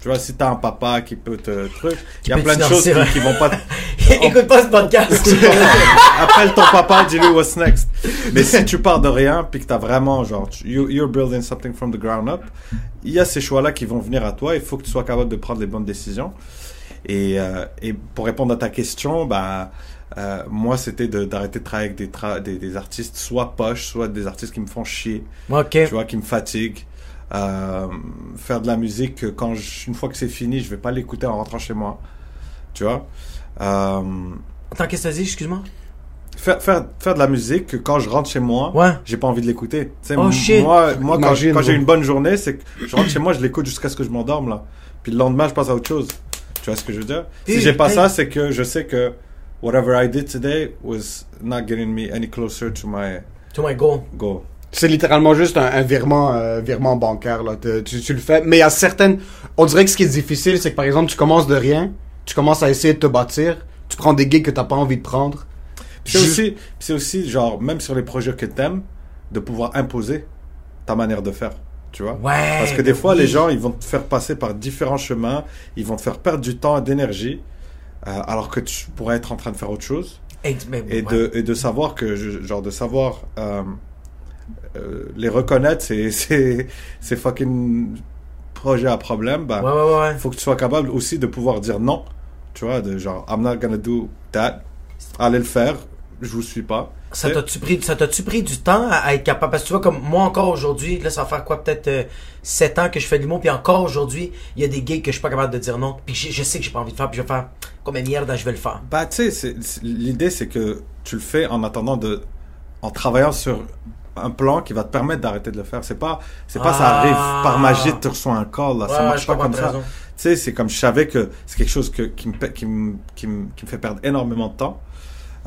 Tu vois, si t'as un papa qui peut te truc, il y a plein te de choses qui, vont pas [LAUGHS] Écoute pas ce podcast! [LAUGHS] Appelle ton papa, dis-lui what's next. Mais si tu pars de rien, puis que t'as vraiment, genre, you, you're building something from the ground up, il y a ces choix-là qui vont venir à toi. Il faut que tu sois capable de prendre les bonnes décisions. Et, euh, et pour répondre à ta question, bah, euh, moi, c'était de- d'arrêter de travailler avec des, tra- des, des artistes, soit poches, soit des artistes qui me font chier, ok. tu vois, qui me fatiguent. Euh, faire de la musique, que quand je- une fois que c'est fini, je vais pas l'écouter en rentrant chez moi. Tu vois? Euh, Attends, qu'est-ce que t'as dit, excuse-moi? faire, faire, faire de la musique que quand je rentre chez moi, Ouais. j'ai pas envie de l'écouter. Tu sais, Oh. Moi, moi quand, Imagine, quand j'ai une bonne journée, c'est que je rentre chez moi, je l'écoute jusqu'à ce que je m'endorme là. Puis le lendemain, je passe à autre chose. Tu vois ce que je veux dire? Si j'ai pas ça, c'est que je sais que whatever I did today was not getting me any closer to my To my goal. goal. C'est littéralement juste un, un virement, euh, virement bancaire, là. Te- Tu, tu le fais. Mais il y a certaines, on dirait que ce qui est difficile, c'est que par exemple, tu commences de rien, tu commences à essayer de te bâtir, tu prends des gigs que t'as pas envie de prendre. C'est Juste- aussi, c'est aussi genre même sur les projets que t'aimes, de pouvoir imposer ta manière de faire. Tu vois? Ouais. Parce que des fois, oui. les gens, ils vont te faire passer par différents chemins, ils vont te faire perdre du temps et d'énergie, alors que tu pourrais être en train de faire autre chose. Et, de, et de savoir que, genre, de savoir euh, euh, les reconnaître, [LAUGHS] c'est, fucking projet à problème, bah, Ouais, ouais, ouais, ouais. faut que tu sois capable aussi de pouvoir dire non. Tu vois, de genre, I'm not gonna do that. Allez le faire, je vous suis pas. Ça t'a-tu pris, ça t'a-tu pris du temps à, à être capable? Parce que tu vois, comme moi encore aujourd'hui, là, ça va faire quoi, peut-être 7 ans que je fais de l'humour, puis encore aujourd'hui, il y a des gigs que je suis pas capable de dire non, puis je, je sais que j'ai pas envie de faire, puis je vais faire comme merde, je vais le faire. Bah, tu sais, l'idée, c'est que tu le fais en attendant de. en travaillant sur un plan qui va te permettre d'arrêter de le faire. C'est pas, c'est pas ça Ah. arrive par magie, tu reçois un call, là. ça Ouais, marche je pas comme ça. Tu sais, c'est comme je savais que c'est quelque chose que, qui, me, qui, me, qui, me, qui me fait perdre énormément de temps.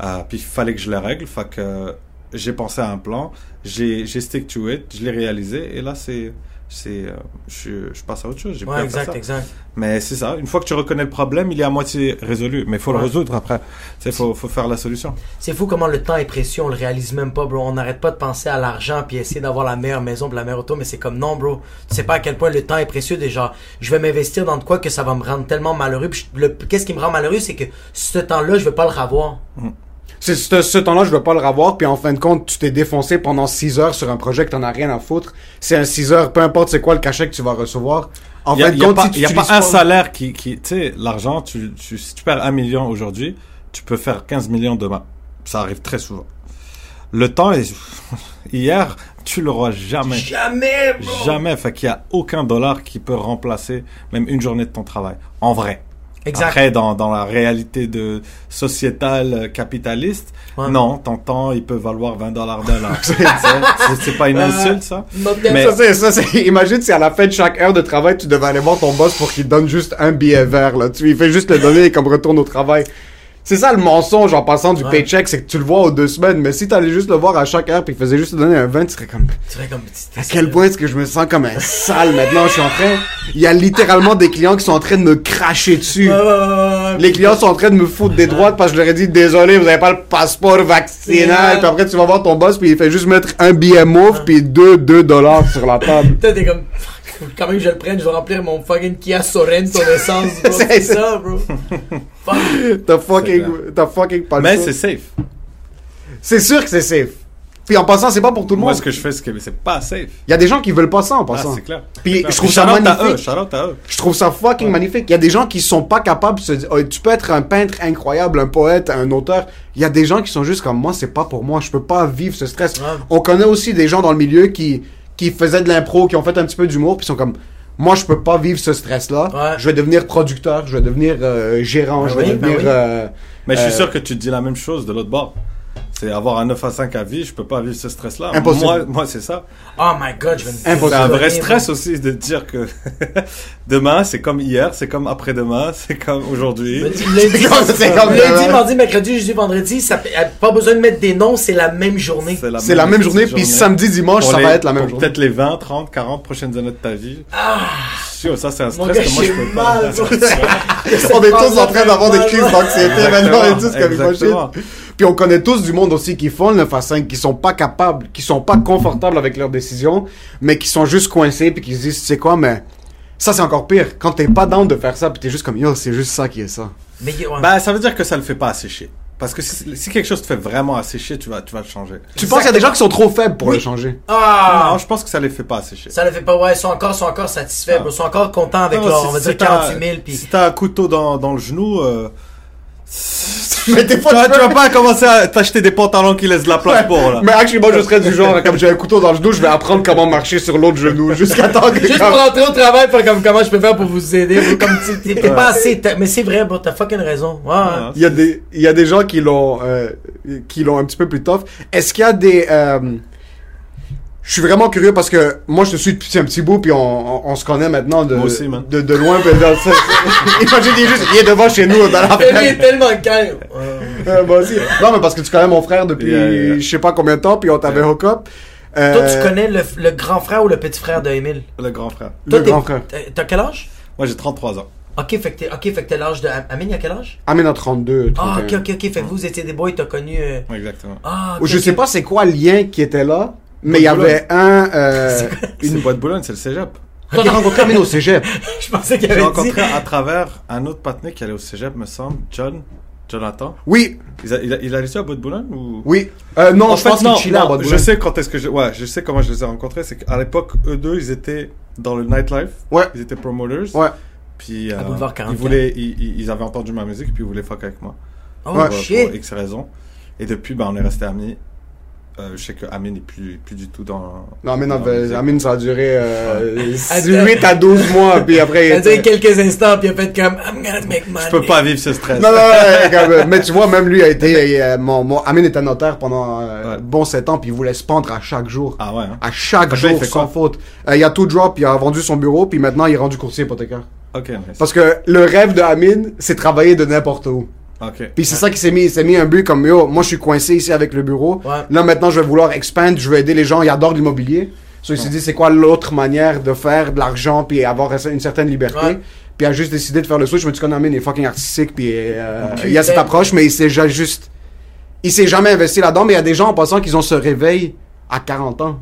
Euh, puis il fallait que je le règle. Fait que j'ai pensé à un plan, j'ai stick to it, je l'ai réalisé. Et là, c'est. c'est euh, je, je passe à autre chose. Ouais, exact, ça. exact. Mais c'est ça. Une fois que tu reconnais le problème, il est à moitié résolu. Mais il faut Ouais. le résoudre après. Sais, faut, faut faire la solution. C'est fou comment le temps est précieux, on le réalise même pas, bro. On n'arrête pas de penser à l'argent puis essayer d'avoir la meilleure maison pour la meilleure auto, mais c'est comme non, bro. Tu sais pas à quel point le temps est précieux déjà. Je vais m'investir dans de quoi que ça va me rendre tellement malheureux. Qu'est-ce qui me rend malheureux, c'est que ce temps-là, je vais pas le revoir. Mm. C'est ce, ce temps-là, je veux pas le revoir, puis en fin de compte, tu t'es défoncé pendant 6 heures sur un projet que t'en as rien à foutre. C'est un 6 heures, peu importe c'est quoi le cachet que tu vas recevoir. En Il y a, fin de compte, pas, si tu y a pas un salaire qui, qui tu sais, l'argent, tu, tu, si tu perds un million aujourd'hui, tu peux faire 15 millions demain. Ça arrive très souvent. Le temps est, [LAUGHS] hier, tu l'auras jamais. Jamais, bro. Jamais. Fait qu'il y a aucun dollar qui peut remplacer même une journée de ton travail. En vrai. Exact. Après, dans, dans la réalité de sociétale euh, capitaliste, Ouais. non, ton temps, il peut valoir 20 dollars de l'heure. [LAUGHS] C'est- pas une insulte, ça? Not Mais- Ça, c'est, ça, c'est, [LAUGHS] imagine si à la fin de chaque heure de travail, tu devais aller voir ton boss pour qu'il donne juste un billet vert, là. Tu lui fais juste le donner comme retourne au travail. C'est ça le mensonge en passant du Ouais. paycheck, c'est que tu le vois aux deux semaines, mais si t'allais juste le voir à chaque heure puis qu'il faisait juste te donner un 20, tu serais comme, Tu fais comme à quel point est-ce que je me sens comme un sale maintenant, je suis en train, il y a littéralement des clients qui sont en train de me cracher dessus. Les clients sont en train de me foutre des droites parce que je leur ai dit désolé, vous avez pas le passeport vaccinal. Puis après tu vas voir ton boss puis il fait juste mettre un billet mauve puis deux deux dollars sur la table. Toi, t'es comme. Faut quand même que je le prenne, je vais remplir mon fucking Kia Sorento d'essence, [LAUGHS] bro. C'est ça, bro. [LAUGHS] Fuck. T'as fucking, t'as fucking pas le Mais c'est safe. C'est sûr que c'est safe. Puis en passant, c'est pas pour tout le Moi, monde. ce que je fais, c'est que c'est pas safe. Il y a des gens qui veulent pas ça en Ah, passant. c'est clair. Puis clair. je trouve ça Shout-out à eux, magnifique. à eux. Je trouve ça fucking magnifique. Il y a des gens qui sont pas capables de se dire, Oh, tu peux être un peintre incroyable, un poète, un auteur. Il y a des gens qui sont juste comme moi, c'est pas pour moi. Je peux pas vivre ce stress. Ouais. On connaît aussi des gens dans le milieu qui, qui faisaient de l'impro, qui ont fait un petit peu d'humour, puis sont comme, moi, je peux pas vivre ce stress-là. Ouais. Je vais devenir producteur, je vais devenir euh, gérant, Ben je vais oui, ben devenir. oui. euh, Mais je suis Euh, sûr que tu te dis la même chose de l'autre bord. C'est avoir un 9 à 5 à vie, je peux pas vivre ce stress-là. Impossible. Moi, moi c'est ça. Oh my god, je vais me Impossible. C'est un vrai stress aussi de dire que [LAUGHS] demain, c'est comme hier, c'est comme après-demain, c'est comme aujourd'hui. Lundi, [LAUGHS] mardi, mercredi, jeudi, vendredi, ça fait- pas besoin de mettre des noms, c'est la même journée. C'est la même journée, puis samedi, dimanche, Pour ça les- va être la même journée. Peut-être les 20, 30, 40 prochaines années de ta vie. Sûr, ça c'est un stress gars, que moi je peux mal, [LAUGHS] pas. On est tous en train d'avoir des crises d'anxiété maintenant et tout ce comme Exactement. Puis on connaît tous du monde aussi qui font le 9 à 5, qui sont pas capables, qui sont pas confortables avec leurs décisions, mais qui sont juste coincés puis qui se disent, tu sais quoi, mais ça c'est encore pire. Quand t'es pas down de faire ça, puis t'es juste comme, yo, c'est juste ça qui est ça. Mais ouais. Bah, ça veut dire que ça le fait pas assez chier. Parce que si, si quelque chose te fait vraiment assez chier, tu vas, tu vas le changer. Tu penses qu'il y a des gens qui sont trop faibles pour Oui. le changer? ah! Non, je pense que ça les fait pas assez chier. Ça le fait pas, ouais, ils sont encore, sont encore satisfaits, Ah. Ils sont encore contents avec Non, leur, si- on va si dire, t'as- 48 000, pis. Si t'as un couteau dans, dans le genou, euh, Mais fois, vas, tu vas pas commencer à t'acheter des pantalons qui laissent de la place pour, là. Mais actually, moi, je serais du genre, comme j'ai un couteau dans le genou, je vais apprendre comment marcher sur l'autre genou jusqu'à temps que Juste comme- pour rentrer au travail, faire comme comment je peux faire pour vous aider, bro. Comme tu- t'es t'es pas assez, mais c'est vrai, bro, t'as fucking raison. Ouais, ouais. Il y a des, il y a des gens qui l'ont, euh, qui l'ont un petit peu plus tough. Est-ce qu'il y a des, euh, je suis vraiment curieux parce que moi je te suis depuis un petit bout puis on, on, on se connaît maintenant de, Moi aussi, man. de, de loin. puis dans- ça- [LAUGHS] ça- Imagine, il est juste, il est devant chez nous dans la lui, il est tellement calme. [LAUGHS] Ouais. Euh, moi aussi. Non mais parce que tu connais mon frère depuis Yeah, yeah, yeah. je sais pas combien de temps puis on t'avait hook up. Euh, Toi, tu connais le, le grand frère ou le petit frère de Emile? Le grand frère. le Toi, grand frère. t'as- quel âge? Moi, j'ai 33 ans. Ok, fait que t'es, ok, fait que t'es l'âge de, Amine, il a quel âge? Amène à 32. Ah, 31. ok, ok, ok, fait que vous étiez des boys, t'as connu, euh, Ouais, exactement. ah, Ou Je sais pas c'est quoi le lien qui était là, mais il y avait un. Euh, [LAUGHS] une boîte de Boulogne, c'est le cégep. Toi, t'as rencontré Amine au cégep. [LAUGHS] Je pensais qu'il J'ai avait dit. rencontré à travers un autre patiné qui allait au cégep, me semble, John, Jonathan. Oui, Il a, il a, il a laissé à bout de Boulogne ou? oui. Euh, non, En je fait, pense qu'il à Bois-de-Boulogne. je sais quand est-ce que je, ouais, je sais comment je les ai rencontrés. C'est qu'à l'époque, eux deux, ils étaient dans le nightlife. Ouais. Ils étaient promoters. Ouais. Puis, euh, ils 44. voulaient, ils, ils- ils avaient entendu ma musique, puis ils voulaient fuck avec moi. Oh, Ouais. Pour, shit. pour X raisons. Et depuis, ben, on est restés amis. Euh, je sais que Amine n'est plus, plus du tout dans. Non, Amine, dans avait-. Amine, ça a duré euh, Attends. 8 [LAUGHS] à 12 mois, puis après... Il a était- quelques instants, puis il a fait comme, I'm gonna make money. Je peux pas vivre ce stress. Non, non, non, comme, mais tu vois, même lui a été... euh, mon, mon, Amine était notaire pendant euh, Ouais. bon 7 ans, puis il voulait se pendre à chaque jour. Ah ouais, hein. À chaque que là, jour, il fait sans quoi? faute. Euh, il a tout drop, il a vendu son bureau, puis maintenant, il est rendu courtier hypothécaire. Ok, nice. Parce que le rêve de Amine, c'est travailler de n'importe où. Ok. Puis c'est ça qui s'est mis, il s'est mis un but comme yo, moi je suis coincé ici avec le bureau. Ouais. Là maintenant je vais vouloir expand, je veux aider les gens, il adore l'immobilier. So, il s'est dit c'est quoi l'autre manière de faire de l'argent puis avoir une certaine liberté? Ouais. Puis il a juste décidé de faire le switch, mais tu connais Amine, il est fucking artistique puis euh, il a cette approche mais il s'est juste il s'est jamais investi là-dedans mais il y a des gens en passant qui ont ce réveil à 40 ans,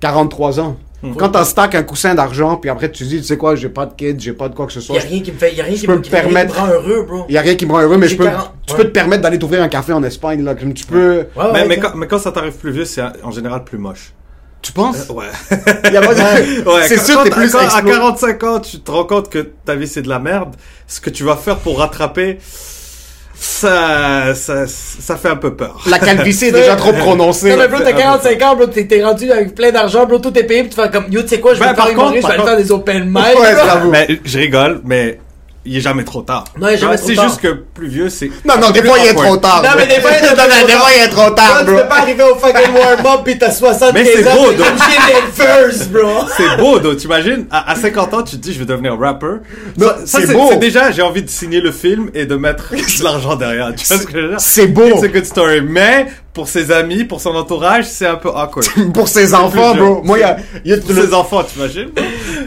43 ans. Quand t'as stack un coussin d'argent, puis après tu dis, tu sais quoi, j'ai pas de kids, j'ai pas de quoi que ce soit. a rien qui me fait, y a rien qui me, me y a rien qui me permettre- rend heureux, bro. Il y a rien qui me rend heureux, mais je peux, 40 tu ouais. peux te permettre d'aller t'ouvrir un café en Espagne, là. comme Tu peux, Ouais, mais, ouais, mais, exact. quand, mais quand ça t'arrive plus vieux, c'est en général plus moche. tu penses? Ouais. [LAUGHS] Pas de- [LAUGHS] Ouais, c'est quand- sûr, t'es plus quand à explo- 45 ans, tu te rends compte que ta vie c'est de la merde. Ce que tu vas faire pour rattraper, ça, ça, ça fait un peu peur. La calvitie est [LAUGHS] déjà trop prononcée. Non, mais bro, t'as 45 ans, bro, t'es rendu avec plein d'argent, bro, tout est payé, pis tu fais comme, yo, tu sais quoi, je vais Ben, faire par une contre, je vais faire des open mic. Ouais. Mais je rigole, mais il est jamais trop tard. Non, il est jamais trop C'est tard. juste que plus vieux, c'est. Non, non, des fois, il est trop tard. Non, mais des fois, il est Non, non, des fois, il est trop tard, tu bro. peux pas arriver au fucking warm-up pis t'as 75 Mais c'est ans, beau, donc. first, bro. C'est beau, donc t'imagines, à, à 50 ans, tu te dis, je vais devenir rapper. Non, c'est c'est beau. c'est déjà, j'ai envie de signer le film et de mettre de l'argent derrière. Tu vois ce que je veux dire? C'est beau. It's a good story. Mais, pour ses amis, pour son entourage, c'est un peu awkward. [LAUGHS] Pour ses enfants, bro. Moi, il y a, il y a Pour le- ses enfants, t'imagines?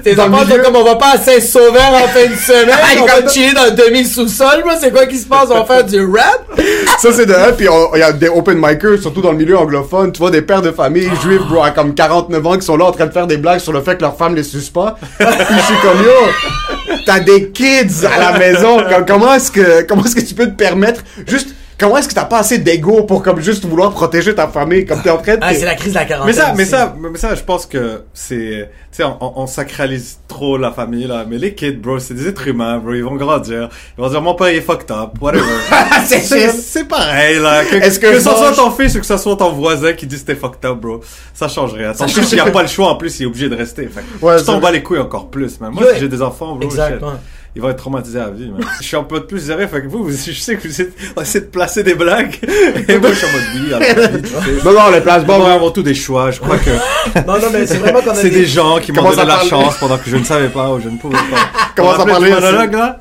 Le enfants sont milieu- comme, on va pas à Saint-Sauveur en fin de semaine, on va Comme- chiller dans le demi-sous-sol, bro, c'est quoi qui se passe, on va faire du rap? Ça, c'est de un, puis il y a des open micers, surtout dans le milieu anglophone. Tu vois des pères de famille juifs, bro, à comme 49 ans, qui sont là en train de faire des blagues sur le fait que leur femme les suce pas. puis je suis comme, yo, t'as des kids à la maison. Comme, comment est-ce que, comment est-ce que tu peux te permettre, juste, comment est-ce que t'as pas assez d'ego pour comme juste vouloir protéger ta famille, comme t'es en train de... Ah, c'est la crise de la quarantaine. Mais ça, mais aussi. ça, mais ça, je pense que c'est, tu sais, on, on- on sacralise trop la famille, là. Mais les kids, bro, c'est des êtres humains, bro. Ils vont grandir. Ils vont dire, mon père, il est fucked up, whatever. [LAUGHS] c'est c'est, pareil, là. Que, Est-ce que que mange- soit ton fils ou que ce soit ton voisin qui dit c'était fucked up, bro. Ça change rien. Ton fils, il a pas le choix, en plus, il est obligé de rester. Fait, Ouais, tu t'en bats les couilles encore plus, man. Moi, si j'ai des enfants, bro, Exact, ils vont être traumatisés à vie, man. je suis un peu de plus sérieux, fait que vous, vous- je sais que vous êtes, on essaie de placer des blagues. [LAUGHS] Et moi, je suis en mode oui, sais. Non, non, les places Bon, avant tout des choix. Je crois que Non, non, mais c'est vraiment qu'on a c'est des gens qui m'ont donné la parler. chance pendant que je ne savais pas ou je ne pouvais pas. [LAUGHS] Va appeler parler, le monologue là.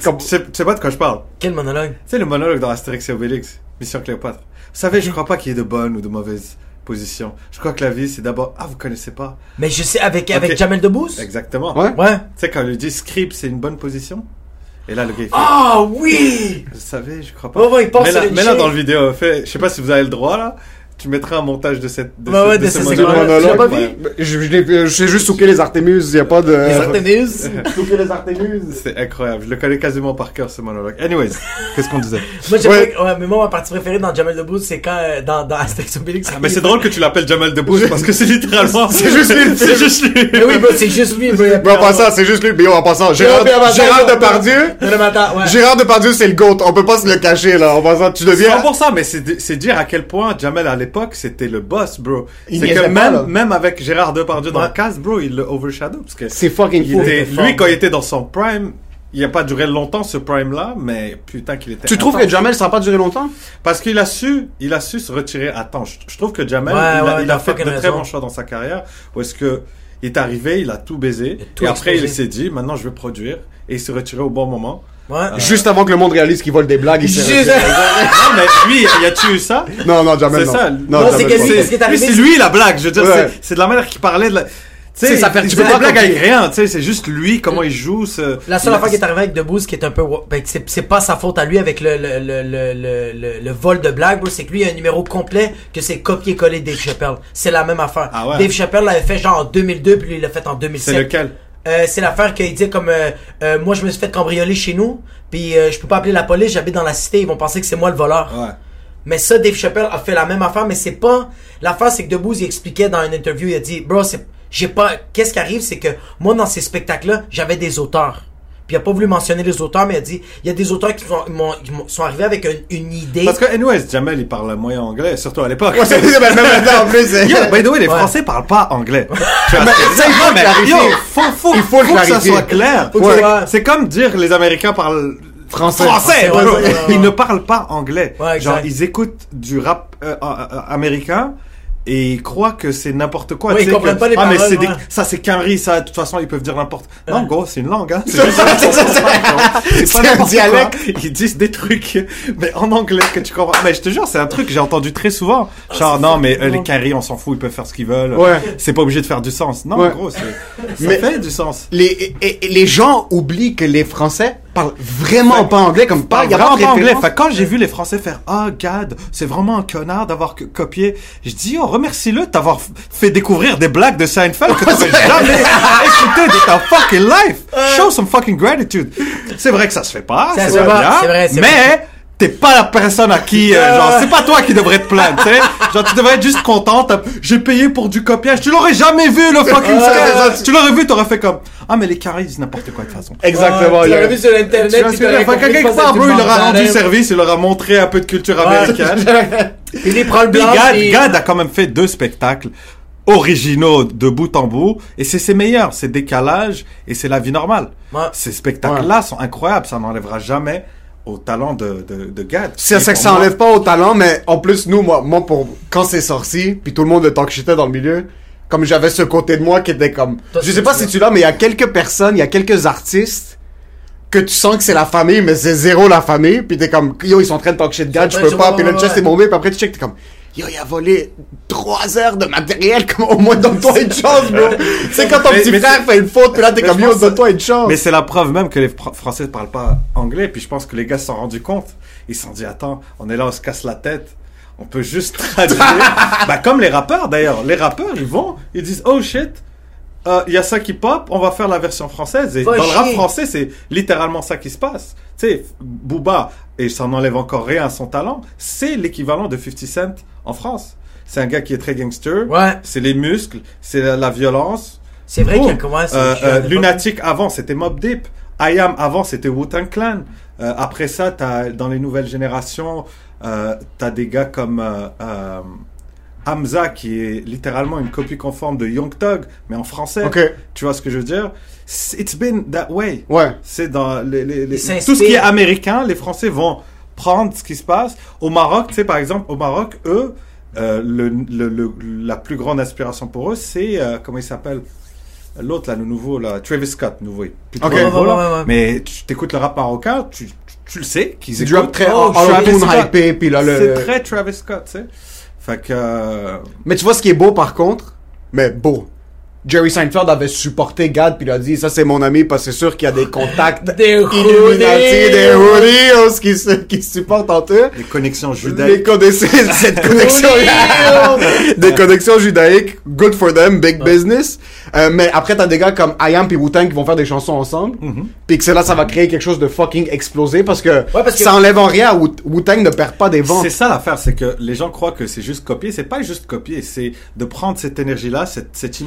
Tu, sais, tu sais pas de quoi je parle. Quel monologue? Tu sais le monologue dans Astérix et Obélix, Mission Cléopâtre. Vous savez, je crois pas qu'il y ait de bonnes ou de mauvaises Je crois que la vie c'est d'abord ah vous connaissez pas. Mais je sais, avec, avec. Jamel Debbouze? Exactement. Ouais. Ouais. Tu sais quand il lui dit script c'est une bonne position. Et là le gars il fait Ah oui! Vous savez, je crois pas. Ouais, ouais, il pense mais là, mais là dans le vidéo, fait, je sais pas si vous avez le droit là. Tu mettras un montage de cette de Ouais, ce, ouais, de de ce ce monologue. Tu l'as pas vu? Ouais. Je, je, l'ai- je sais juste souquer les Artémus, y a pas de... Les Artémus. Souquer [LAUGHS] les Artémus. C'est incroyable. Je le connais quasiment par cœur ce monologue. Anyways, [LAUGHS] qu'est-ce qu'on disait? Moi, j'ai Ouais. ouais, mais moi, ma partie préférée dans Jamel Debbouze, c'est quand, euh, dans, dans Astérix Obélix. Ah, mais c'est drôle que tu l'appelles Jamal Debbouze parce que c'est littéralement. [LAUGHS] C'est juste lui le C'est juste lui. Mais oui, c'est juste lui, il Mais en passant, c'est juste lui. Mais en passant, Gérard. Depardieu. Gérard Depardieu, c'est le GOAT. On peut pas se le cacher, là. En passant, tu deviens... 100%, mais c'est c'est dire à quel point Jamel à l'époque c'était le boss, bro. C'est que même, même avec Gérard Depardieu dans Ouais. le cast, bro, il le overshadow parce que C'est fucking il fou. était, était fort. lui quand il était dans son prime, il a pas duré longtemps ce prime là, mais putain qu'il était. Tu trouves que. Jamel, ça a pas duré longtemps? Parce qu'il a su, il a su se retirer à temps. Je, je trouve que Jamel, Ouais, il a, il fait de très bons choix dans sa carrière. Où est-ce que il est arrivé, il a tout baisé, a tout et après il s'est dit, maintenant je vais produire, et il s'est retiré au bon moment. Ouais. Juste avant que le monde réalise qu'il vole des blagues, il s'est Juste- [LAUGHS] non, mais lui, y a-tu eu ça? Non, non, Jamel, C'est non. ça. Non, Non, c'est ce qui est arrivé, lui, c'est c'est- lui la blague. Je veux dire, Ouais. c'est- de la manière qu'il parlait de la. Tu sais, C'est sa per- tu fais des blagues avec rien, tu sais, c'est juste lui, comment il joue. ce- La seule il- affaire qui est arrivée avec Debbouze qui est un peu ben, c'est c'est pas sa faute à lui avec le le, le, le, le, le- le vol de blague bro, c'est que lui il a un numéro complet que c'est copier-coller Dave Chappelle c'est la même affaire Ah ouais? Dave Chappelle l'avait fait genre en 2002 puis lui il l'a fait en 2007 C'est lequel? Euh, c'est l'affaire qu'il dit comme euh, euh, moi je me suis fait cambrioler chez nous puis je peux pas appeler la police j'habite dans la cité ils vont penser que c'est moi le voleur Ouais. mais ça, Dave Chappelle a fait la même affaire, mais c'est pas. L'affaire, c'est que Debouze, il expliquait dans une interview, il a dit, bro, c'est, j'ai pas, qu'est-ce qui arrive, c'est que moi, dans ces spectacles-là, j'avais des auteurs. Puis il a pas voulu mentionner les auteurs, mais il a dit, il y a des auteurs qui sont arrivés avec une, une idée. Parce que, anyways, Jamel, il parle moyen anglais, surtout à l'époque. Ouais, c'est [LAUGHS] même maintenant, en plus. Yo, by the way, les Ouais. Français parlent pas anglais. Mais non, mais yo, faut, faut, Il faut que ça soit clair. Ouais. C'est comme dire les Américains parlent Français. français. Ouais, ouais, ouais. Ils ne parlent pas anglais. Genre, ils écoutent du rap euh, euh, euh, américain. Et ils croient que c'est n'importe quoi. Tu ils comprennent que- pas les ah, mais paroles, c'est des- ouais. ça c'est qu'un riz, ça. De toute façon, ils peuvent dire n'importe. Non, Ouais. gros, c'est une langue, hein. [LAUGHS] C'est pas un dialecte. quoi. Ils disent des trucs, mais en anglais que tu comprends. Mais je te jure, c'est un truc que j'ai entendu très souvent. Genre, non, mais euh, les caries, on s'en fout, ils peuvent faire ce qu'ils veulent. Ouais. C'est pas obligé de faire du sens. Non, gros, c'est, ça Mais- fait du sens. Les, et- et les gens oublient que les Français parle vraiment pas anglais, comme pas, parle vraiment pas anglais. Fait quand j'ai vu les Français faire Ah, Gad, c'est vraiment un connard d'avoir co- copié, je dis Oh, remercie-le f- fait découvrir des blagues de Seinfeld que t'aurais [LAUGHS] jamais écouté de ta fucking life. Show some fucking gratitude. C'est vrai que ça se fait pas, c'est fait bien, c'est vrai, c'est mais t'es pas la personne à qui, euh, genre, c'est pas toi qui devrais te plaindre, tu sais. Genre, tu devrais être juste content. t'as- J'ai payé pour du copiage. Tu l'aurais jamais vu, le fucking. Tu l'aurais vu, t'aurais fait comme, ah, mais les carrés, ils disent n'importe quoi de toute façon. Exactement. Tu l'aurais vu sur internet. Tu compris qu'à quelque que part, bro, il leur a rendu service, il leur a montré un peu de culture américaine. [LAUGHS] Il prend le. Gad, Gad a quand même fait deux spectacles originaux de bout en bout, et c'est ses meilleurs, c'est Décalage et c'est La vie normale. Ouais. Ces spectacles-là sont incroyables, ça n'enlèvera jamais au talent de, de, de Gad. C'est ça que ça moi- enlève pas au talent, mais en plus, nous, moi, moi pour, quand c'est sorti, puis tout le monde le talk shitait dans le milieu, comme j'avais ce côté de moi qui était comme, Toi, je sais pas si tu l'as, mais il y a quelques personnes, il y a quelques artistes, que tu sens que c'est la famille, mais c'est zéro la famille, puis t'es comme, yo, ils sont en train de talk shit Gad, je peux pas, puis le chest ouais. est bombé, puis après tu check, t'es comme, yo, il a volé trois heures de matériel, comme au moins donne-toi une [LAUGHS] chance, bro. c'est quand ton Mais- petit mais frère fait une faute, puis là t'es Mais comme, yo, donne-toi une chance. Mais c'est la preuve même que les Fr- Français ne parlent pas anglais. Puis je pense que les gars se sont rendus compte. Ils se sont dit, attends, on est là, on se casse la tête. On peut juste [LAUGHS] traduire. [LAUGHS] bah, comme les rappeurs d'ailleurs. Les rappeurs, ils vont, ils disent, oh shit, euh, il y a ça qui pop, on va faire la version française. Et dans le rap français, c'est littéralement ça qui se passe. Tu sais, Booba, et ça n'enlève encore rien à son talent, c'est l'équivalent de 50 Cent en France. C'est un gars qui est très gangster. Ouais. C'est les muscles, c'est la, la violence. C'est vrai qu'il y c'est- Euh, euh, Lunatic avant c'était Mob Deep. I Am avant c'était Wu-Tang Clan. Euh, après ça, t'as dans les nouvelles générations, euh, t'as des gars comme euh, euh, Hamza qui est littéralement une copie conforme de Young Thug, mais en français. Tu vois ce que je veux dire? It's been that way. Ouais. C'est dans les, les- tout ce qui est américain, les Français vont prendre ce qui se passe. Au Maroc, tu sais, par exemple, au Maroc, eux, euh, le, le- le- la plus grande inspiration pour eux, c'est euh, comment il s'appelle? L'autre là, le nouveau là, Travis Scott, nouveau. il est plutôt Ok. nouveau, Ouais, là. ouais, ouais, ouais. Mais tu t'écoutes le rap marocain, tu, tu, tu le sais qu'ils C'est écoutent. du rap très Oh, Travis Scott. hypé, puis là, le... C'est très Travis Scott, tu sais. Fait que euh, Mais tu vois ce qui est beau par contre, mais beau. Jerry Seinfeld avait supporté Gad puis il a dit ça c'est mon ami parce que c'est sûr qu'il y a des contacts Des Illuminati, des hoodies ce qui se qui se supportent entre eux. les connexions judaïques. connaissances, cette connexion, des connexions judaïques, good for them, big business. Euh, mais après t'as des gars comme IAM puis Wu-Tang qui vont faire des chansons ensemble, puis que c'est là ça va créer quelque chose de fucking explosé parce que, parce que- ça enlève en rien à Wu- Wu-Tang ne perd pas des ventes. C'est ça l'affaire, c'est que les gens croient que c'est juste copier. C'est pas juste copier, c'est de prendre cette énergie-là, cette, cet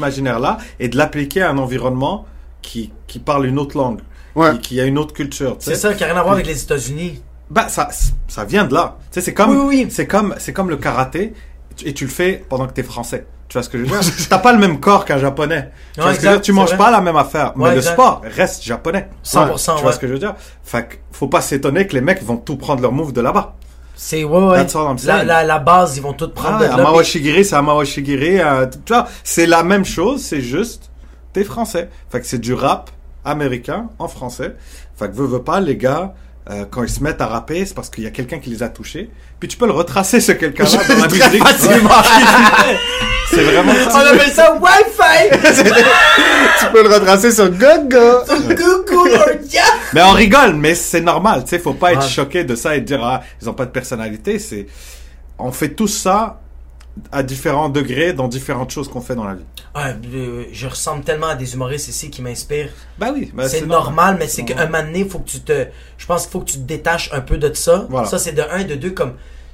et de l'appliquer à un environnement qui, qui parle une autre langue, Ouais. qui, qui a une autre culture. tu C'est ça qui n'a rien à voir avec les États-Unis. Bah, ça, ça vient de là. Tu sais, c'est comme, Oui, oui, oui. c'est comme, c'est comme le karaté, et tu le fais pendant que t'es français. Tu vois ce que je veux dire? T'as pas le même corps qu'un japonais. Tu Ouais, vois ce que je exact, veux dire? Tu manges vrai. pas la même affaire. Ouais, mais le exact. sport reste japonais. 100%, Tu vois ouais. ce que je veux dire? Fait faut pas s'étonner que les mecs vont tout prendre leur move de là-bas. C'est, ouais, ouais. That's all I'm La, saying. la, la base, ils vont tout prendre Ah, de. Amawa Shigiri, c'est Amawa Shigiri. euh, tu vois, c'est la même chose, c'est juste, t'es français. Fait que c'est du rap américain en français. Fait que veux, veux pas, les gars, euh, quand ils se mettent à rapper, c'est parce qu'il y a quelqu'un qui les a touchés. Puis tu peux le retracer, ce quelqu'un-là, dans la musique. [LAUGHS] c'est vraiment On appelle ça Wi-Fi! [LAUGHS] tu peux le retracer sur. Google [LAUGHS] Ordia! Mais on rigole, mais c'est normal, tu sais, faut pas être choqué de ça et dire, ah, ils ont pas de personnalité, c'est, on fait tout ça à différents degrés dans différentes choses qu'on fait dans la vie. Ouais, euh, je ressemble tellement à des humoristes ici qui m'inspirent. Bah oui, bah, c'est normal, mais c'est qu'un normal. moment donné, faut que tu te. Je pense qu'il faut que tu te détaches un peu de ça. Voilà. Ça, c'est de un, de deux, comme.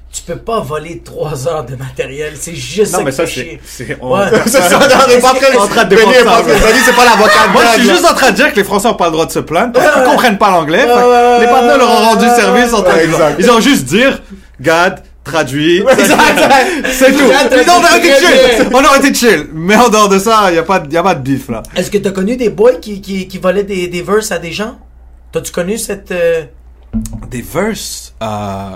Tu peux pas voler trois heures de matériel. C'est juste ça Non, mais ça, c'est, c'est, on- Ouais. C'est ça, on est pas En train de défendre ça, c'est pas l'avocat Moi, je suis juste en train de dire que les Français ont pas le droit de se plaindre parce qu'ils comprennent pas l'anglais. Les partenaires leur ont rendu service en train de-. Ils ont juste dire, Gad, traduit. C'est tout. Ont traduit été chill. On aurait été chill. Mais en dehors de ça, y a pas, de- y a pas de bif, là. Est-ce que t'as connu des boys qui, qui, qui volaient des, des verses à des gens? T'as-tu connu cette. euh, Des verses, euh,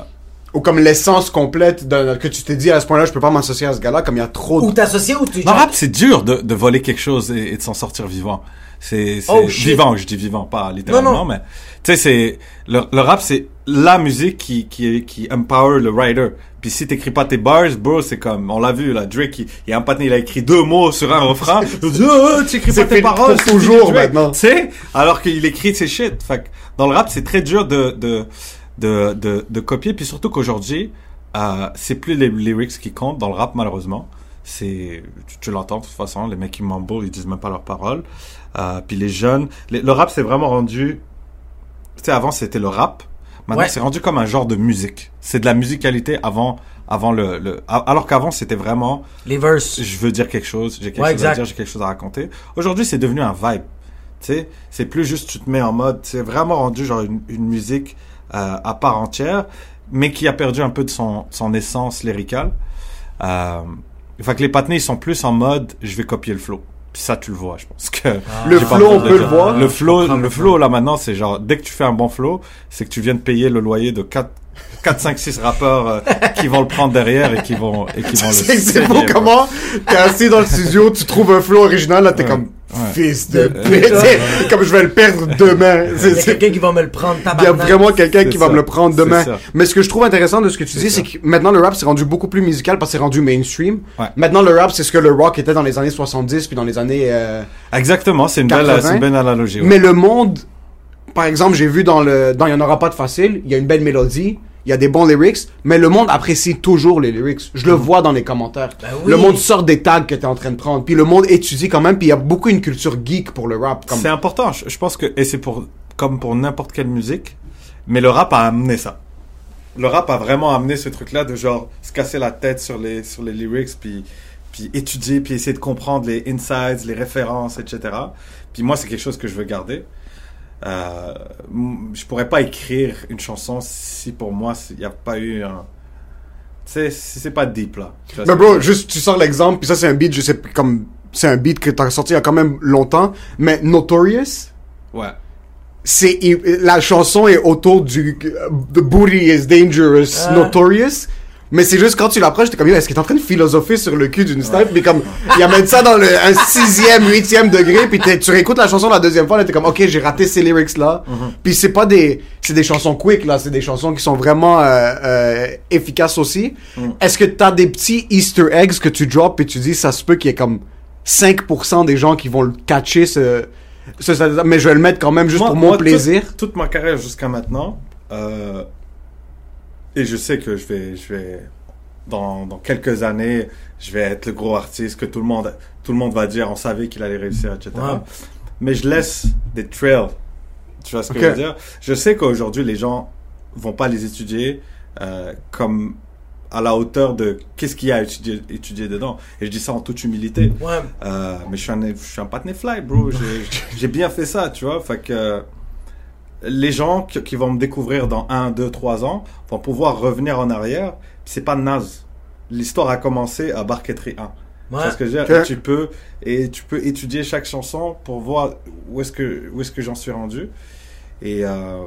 Ou comme l'essence complète de, que tu t'es dit à ce point-là, je peux pas m'associer à ce gars-là, comme il y a trop Ou de... t'associer ou tu. Le rap, c'est dur de, de voler quelque chose et, et de s'en sortir vivant. C'est c'est Oh, vivant, je dis vivant, pas littéralement, Non, non. mais tu sais, c'est le, le rap, c'est la musique qui, qui, qui empower le writer. Puis si t'écris pas tes bars, bro, c'est comme, on l'a vu, là, Drake, il, il y a un patin, il a écrit deux mots sur un refrain. [LAUGHS] Il dit, oh, oh, tu écris pas tes paroles. c'est toujours, maintenant. Tu sais? Alors qu'il écrit ses shit. Fait que dans le rap, c'est très dur de, de, de, de, de copier. Puis surtout qu'aujourd'hui, euh, c'est plus les lyrics qui comptent dans le rap, malheureusement. C'est, tu, tu l'entends de toute façon, les mecs qui mumble, ils disent même pas leurs paroles. Euh, puis les jeunes, les- le rap c'est vraiment rendu, tu sais, avant c'était le rap. Maintenant Ouais. c'est rendu comme un genre de musique. C'est de la musicalité avant, avant le, le alors qu'avant c'était vraiment, Les verses. je veux dire quelque chose, j'ai quelque Ouais, chose à dire, j'ai quelque chose à raconter. Aujourd'hui c'est devenu un vibe. Tu sais, c'est plus juste tu te mets en mode, c'est vraiment rendu genre une, une musique euh, à part entière, mais qui a perdu un peu de son, son essence lyricale. Euh, fait que les patinés ils sont plus en mode, je vais copier le flow. Puis ça tu le vois, je pense que Le j'ai pas flow, on peut le voir. Le flow, le le flow là maintenant, c'est genre dès que tu fais un bon flow, c'est que tu viens de payer le loyer de 4 4 5 6 rappeurs euh, qui vont le prendre derrière et qui vont et qui vont [LAUGHS] le C'est c'est saigner, beau quoi. comment? T'es assis dans le studio, tu trouves un flow original, là t'es Ouais. comme Ouais. fils de pute, comme je vais le perdre demain. Il y C'est- a quelqu'un qui va me le prendre, Il y a tabarnak. vraiment quelqu'un qui va me le prendre demain. Mais ce que je trouve intéressant de ce que tu dis, c'est que maintenant le rap c'est rendu beaucoup plus musical parce que c'est rendu mainstream. Ouais. Maintenant le rap c'est ce que le rock était dans les années 70 puis dans les années. euh, Exactement, c'est une belle 80. c'est une belle analogie. ouais. Mais le monde, par exemple, j'ai vu dans le dans il y en aura pas de facile, il y a une belle mélodie, il y a des bons lyrics, mais le monde apprécie toujours les lyrics. Je le vois dans les commentaires. Ben oui. Le monde sort des tags que tu es en train de prendre, puis le monde étudie quand même, puis il y a beaucoup une culture geek pour le rap comme C'est important. Je, je pense que et c'est pour comme pour n'importe quelle musique, mais le rap a amené ça. Le rap a vraiment amené ce truc-là de genre se casser la tête sur les sur les lyrics puis puis étudier puis essayer de comprendre les insides, les références, etc. Puis moi c'est quelque chose que je veux garder. Euh, je pourrais pas écrire une chanson si pour moi il n'y a pas eu un tu sais si c'est pas deep là. Mais bro, juste tu sors l'exemple, puis ça c'est un beat, je sais comme c'est un beat que t'as sorti il y a quand même longtemps, mais Notorious, ouais. c'est la chanson est autour du The Booty is Dangerous, Ah. Notorious. Mais c'est juste quand tu l'approches, t'es comme, est-ce qu'il est en train de philosopher sur le cul d'une snipe? Mais comme, il amène ça dans le, un sixième, huitième degré, puis tu réécoutes la chanson la deuxième fois, là, t'es comme, ok, j'ai raté ces lyrics-là. Puis c'est pas des, c'est des chansons quick, là, c'est des chansons qui sont vraiment, euh, euh, efficaces aussi. Est-ce que t'as des petits easter eggs que tu drops et tu dis, ça se peut qu'il y ait comme 5% des gens qui vont le catcher, ce, ce- mais je vais le mettre quand même juste Moi- pour mon moi, toute- plaisir. Toute, ma carrière jusqu'à maintenant, euh, et je sais que je vais, je vais, dans, dans quelques années, je vais être le gros artiste que tout le monde, tout le monde va dire, on savait qu'il allait réussir, etc. Ouais. Mais je laisse des trails. Tu vois ce que je veux dire? Je sais qu'aujourd'hui, les gens vont pas les étudier euh, comme à la hauteur de qu'est-ce qu'il y a à étudier, étudier dedans. Et je dis ça en toute humilité. Ouais. Euh, mais je suis un, je suis un fly, bro. J'ai- J'ai bien fait ça, tu vois. Fait que les gens qui, qui vont me découvrir dans 1, 2, 3 ans vont pouvoir revenir en arrière. C'est pas naze. L'histoire a commencé à Barquetry 1. Tu Ouais. vois ce que je veux dire? Et tu peux, et tu peux étudier chaque chanson pour voir où est-ce que, où est-ce que j'en suis rendu. Et, euh,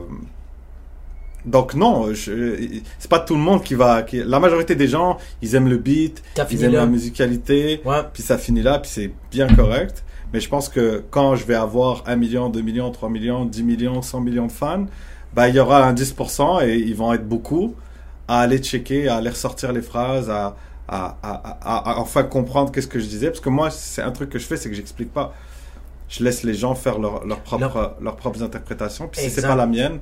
donc non, c'est pas tout le monde qui va, qui, la majorité des gens, ils aiment le beat, ils aiment là. la musicalité, Ouais. puis ça finit là, puis c'est bien correct. Mais je pense que quand je vais avoir 1 million, 2 millions, 3 millions, 10 millions, 100 millions de fans, bah, il y aura un 10% et ils vont être beaucoup à aller checker, à aller ressortir les phrases, à, à, à, à, à enfin comprendre qu'est-ce que je disais. Parce que moi, c'est un truc que je fais, c'est que j'explique pas. Je laisse les gens faire leur, leur propre, Leur- leurs propres interprétations. Puis si c'est pas la mienne,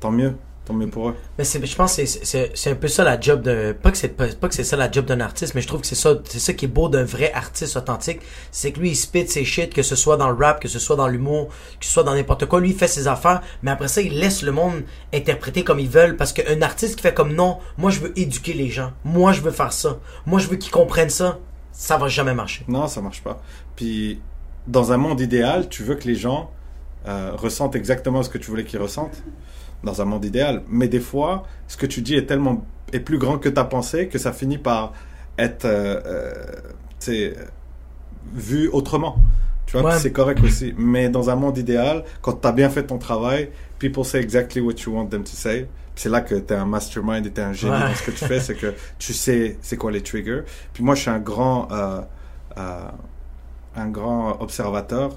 tant mieux. Tant mieux pour eux. Mais je pense que c'est, un peu ça la job de. Pas que c'est, pas, pas que c'est ça la job d'un artiste, mais je trouve que c'est ça, c'est ça qui est beau d'un vrai artiste authentique. C'est que lui, il spit ses shit, que ce soit dans le rap, que ce soit dans l'humour, que ce soit dans n'importe quoi. Lui, il fait ses affaires, mais après ça, il laisse le monde interpréter comme ils veulent. Parce qu'un artiste qui fait comme non, moi, je veux éduquer les gens. Moi, je veux faire ça. Moi, je veux qu'ils comprennent ça. Ça va jamais marcher. Non, ça marche pas. Puis, dans un monde idéal, tu veux que les gens euh, ressentent exactement ce que tu voulais qu'ils ressentent? Dans un monde idéal. Mais des fois, ce que tu dis est tellement est plus grand que ta pensée que ça finit par être euh, euh, sais, vu autrement. Tu vois, Ouais. c'est correct aussi. Mais dans un monde idéal, quand tu as bien fait ton travail, people say exactly what you want them to say. C'est là que tu es un mastermind et tu es un génie Ouais. dans ce que tu fais, c'est que tu sais c'est quoi les triggers. Puis moi, je suis un grand, euh, euh, un grand observateur.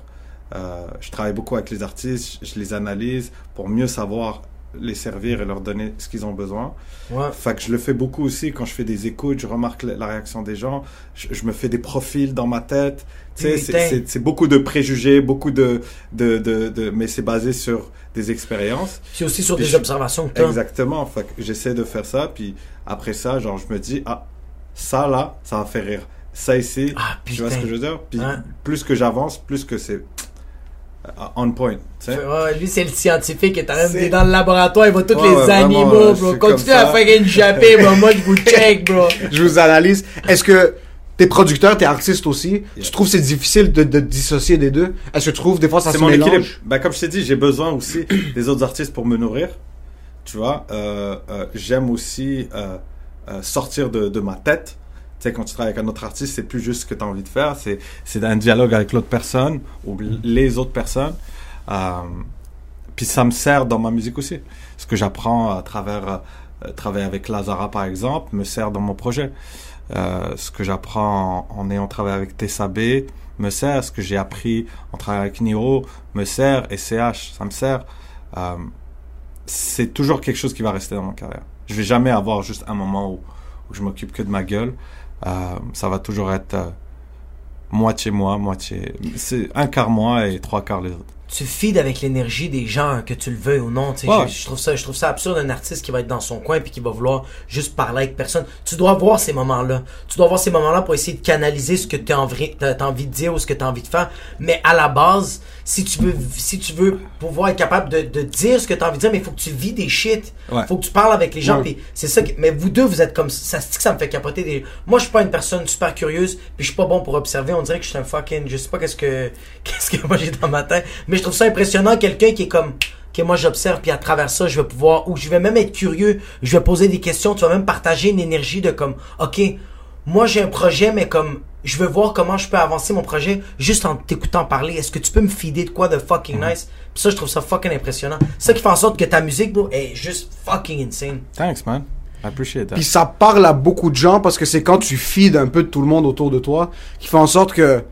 Euh, je travaille beaucoup avec les artistes, je les analyse pour mieux savoir les servir et leur donner ce qu'ils ont besoin. Ouais. Fait que je le fais beaucoup aussi quand je fais des écoutes, je remarque la réaction des gens, je, je me fais des profils dans ma tête. Tu sais, c'est- beaucoup de préjugés, beaucoup de, de, de, de mais c'est basé sur des expériences. C'est aussi sur Puis des je- observations que. Exactement. Fait que j'essaie de faire ça, puis après ça, genre, je me dis, ah, ça là, ça va faire rire. Ça ici, Ah, tu vois ce que je veux dire? Puis plus que j'avance, plus que c'est on point. Tu sais? Ouais, lui, c'est le scientifique qui est en train de- C'est- dans le laboratoire, il voit tous Ouais, les ouais, animaux, vraiment, bro. suis Continue comme à faire une jappée, bro. Moi, je vous [LAUGHS] check, bro. Je vous analyse. Est-ce que t'es producteur, t'es artiste aussi? Tu trouves que c'est difficile de, de dissocier des deux? Est-ce que tu trouves des fois ça c'est se mon mélange? équilibre. Ben, comme je t'ai dit, j'ai besoin aussi [COUGHS] des autres artistes pour me nourrir. Tu vois, euh, euh, j'aime aussi euh, euh, sortir de, de ma tête. Sais, quand tu travailles avec un autre artiste, c'est plus juste ce que tu as envie de faire, c'est, c'est un dialogue avec l'autre personne ou les autres personnes. Euh, puis ça me sert dans ma musique aussi. Ce que j'apprends à travers euh, travailler avec Lazara, par exemple, me sert dans mon projet. Euh, ce que j'apprends en, en ayant travaillé avec Tessa B me sert. Ce que j'ai appris en travaillant avec Niro me sert. Et CH, ça me sert. C'est toujours quelque chose qui va rester dans ma carrière. Je vais jamais avoir juste un moment où, où je m'occupe que de ma gueule. Euh, ça va toujours être euh, moitié moi, moitié. C'est un quart moi et trois quarts les autres. Tu feeds avec l'énergie des gens, que tu le veuilles ou non. Ouais. Je, je trouve ça, je trouve ça absurde un artiste qui va être dans son coin puis qui va vouloir juste parler avec personne. Tu dois voir ces moments-là. Tu dois voir ces moments-là pour essayer de canaliser ce que tu as envie, t'as- t'as envie de dire ou ce que tu as envie de faire. Mais à la base, si tu veux, si tu veux pouvoir être capable de, de dire ce que tu as envie de dire, mais il faut que tu vis des shit. Ouais. Faut que tu parles avec les gens. Ouais. c'est ça. que- mais vous deux, vous êtes comme ça. ça me fait capoter. Des... Moi, je suis pas une personne super curieuse. Puis je suis pas bon pour observer. On dirait que je suis un fucking. Je sais pas qu'est-ce que [LAUGHS] qu'est-ce que moi j'ai dans ma tête. Mais trouve ça impressionnant quelqu'un qui est comme que moi j'observe puis à travers ça je vais pouvoir ou je vais même être curieux. Je vais poser des questions. Tu vas même partager une énergie de comme ok. Moi j'ai un projet mais comme je veux voir comment je peux avancer mon projet juste en t'écoutant parler. Est-ce que tu peux me fider de quoi de fucking nice? Puis ça, je trouve ça fucking impressionnant. Ça qui fait en sorte que ta musique, bro, est juste fucking insane. Thanks, man. I appreciate that. Puis ça parle à beaucoup de gens parce que c'est quand tu feeds un peu de tout le monde autour de toi qui fait en sorte que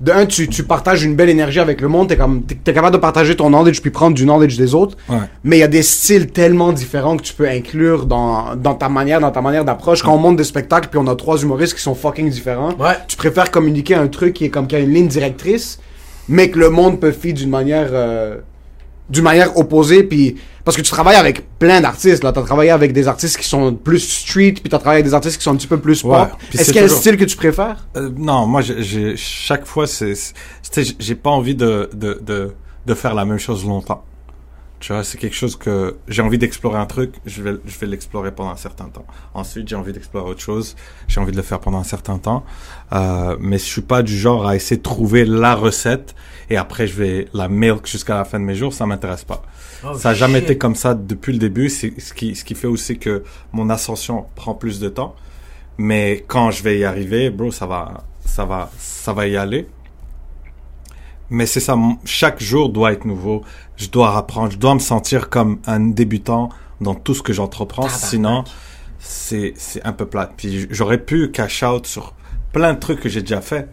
de un tu, tu partages une belle énergie avec le monde, t'es comme t'es, t'es capable de partager ton knowledge puis prendre du knowledge des autres. Ouais. Mais il y a des styles tellement différents que tu peux inclure dans, dans ta manière dans ta manière d'approche. Quand on monte des spectacles puis on a trois humoristes qui sont fucking différents, Ouais. tu préfères communiquer un truc qui est comme qui a une ligne directrice, mais que le monde peut feed d'une manière euh, d'une manière opposée puis parce que tu travailles avec plein d'artistes là. T'as travaillé avec des artistes qui sont plus street puis t'as travaillé avec des artistes qui sont un petit peu plus pop. Est-ce qu'il y a un style que tu préfères? Euh, non, moi, j'ai- chaque fois, c'est, j'ai pas envie de, de, de, de faire la même chose longtemps. Tu vois, c'est quelque chose que j'ai envie d'explorer un truc, je vais, je vais l'explorer pendant un certain temps. Ensuite, j'ai envie d'explorer autre chose, j'ai envie de le faire pendant un certain temps. Euh, mais je suis pas du genre à essayer de trouver la recette et après je vais la milk jusqu'à la fin de mes jours, ça m'intéresse pas. Oh, ça a jamais shit. été comme ça depuis le début, c'est ce qui, ce qui fait aussi que mon ascension prend plus de temps. Mais quand je vais y arriver, bro, ça va, ça va, ça va y aller. Mais c'est ça, chaque jour doit être nouveau. Je dois apprendre, je dois me sentir comme un débutant dans tout ce que j'entreprends. Sinon, c'est, c'est un peu plate. Puis j'aurais pu cash out sur plein de trucs que j'ai déjà fait.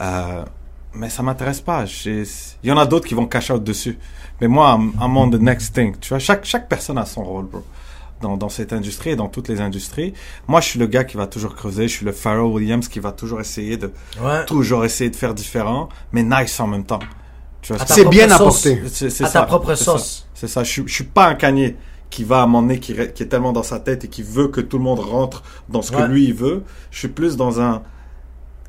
Euh, mais ça m'intéresse pas. Il y en a d'autres qui vont cash out dessus. Mais moi, I'm on the next thing. Tu vois, chaque, chaque personne a son rôle, bro. Dans, dans cette industrie et dans toutes les industries. Moi, je suis le gars qui va toujours creuser. Je suis le Pharrell Williams qui va toujours essayer de, Ouais. toujours essayer de faire différent, mais nice en même temps. C'est bien sauce. apporté c'est, ça. ta propre sauce. C'est ça. Je, suis- je suis pas un canier qui va à moment donné, qui, est tellement dans sa tête et qui veut que tout le monde rentre dans ce que lui il veut. Je suis plus dans un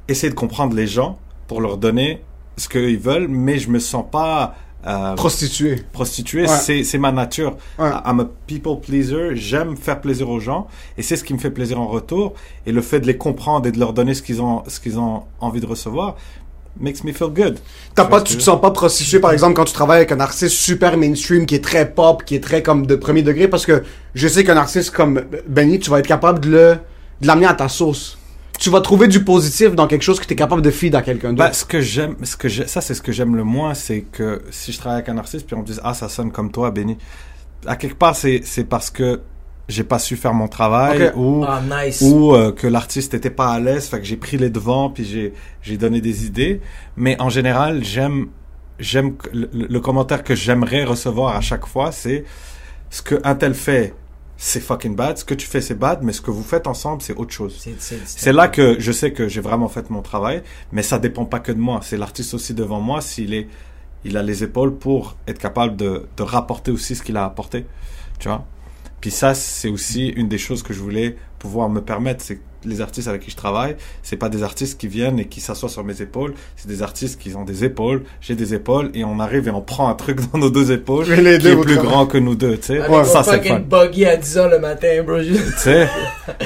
essayer de comprendre les gens pour leur donner ce qu'ils veulent, mais je me sens pas euh, prostitué prostitué. Ouais. C'est ma nature. Ouais. I'm a people pleaser. J'aime faire plaisir aux gens et c'est ce qui me fait plaisir en retour. Et le fait de les comprendre et de leur donner ce qu'ils ont, ce qu'ils ont envie de recevoir makes me feel good. T'as Tu pas, tu te sens pas prostitué, par exemple, quand tu travailles avec un artiste super mainstream, qui est très pop, qui est très comme de premier degré, parce que je sais qu'un artiste comme Benny, tu vas être capable de le, de l'amener à ta sauce. Tu vas trouver du positif dans quelque chose que t'es capable de feed à quelqu'un d'autre. Bah, ce que j'aime, ce que ça c'est ce que j'aime le moins, c'est que si je travaille avec un artiste puis on me dit ah ça sonne comme toi Benny, à quelque part c'est c'est parce que j'ai pas su faire mon travail ou Ah, nice. ou euh, que l'artiste était pas à l'aise, fait que j'ai pris les devants puis j'ai j'ai donné des idées. Mais en général, j'aime j'aime le, le commentaire que j'aimerais recevoir à chaque fois, c'est ce que un tel fait, c'est fucking bad. Ce que tu fais, c'est bad, mais ce que vous faites ensemble, c'est autre chose. C'est là que je sais que j'ai vraiment fait mon travail, mais ça dépend pas que de moi. C'est l'artiste aussi devant moi s'il est, il a les épaules pour être capable de, de rapporter aussi ce qu'il a apporté, tu vois? Puis ça, c'est aussi une des choses que je voulais pouvoir me permettre. C'est que les artistes avec qui je travaille, c'est pas des artistes qui viennent et qui s'assoient sur mes épaules. C'est des artistes qui ont des épaules, j'ai des épaules et on arrive et on prend un truc [LAUGHS] dans nos deux épaules Et les qui deux, est plus grand que nous deux, tu sais. Ouais, ça c'est le fucking fun. buggy à 10h le matin, bro. Tu sais,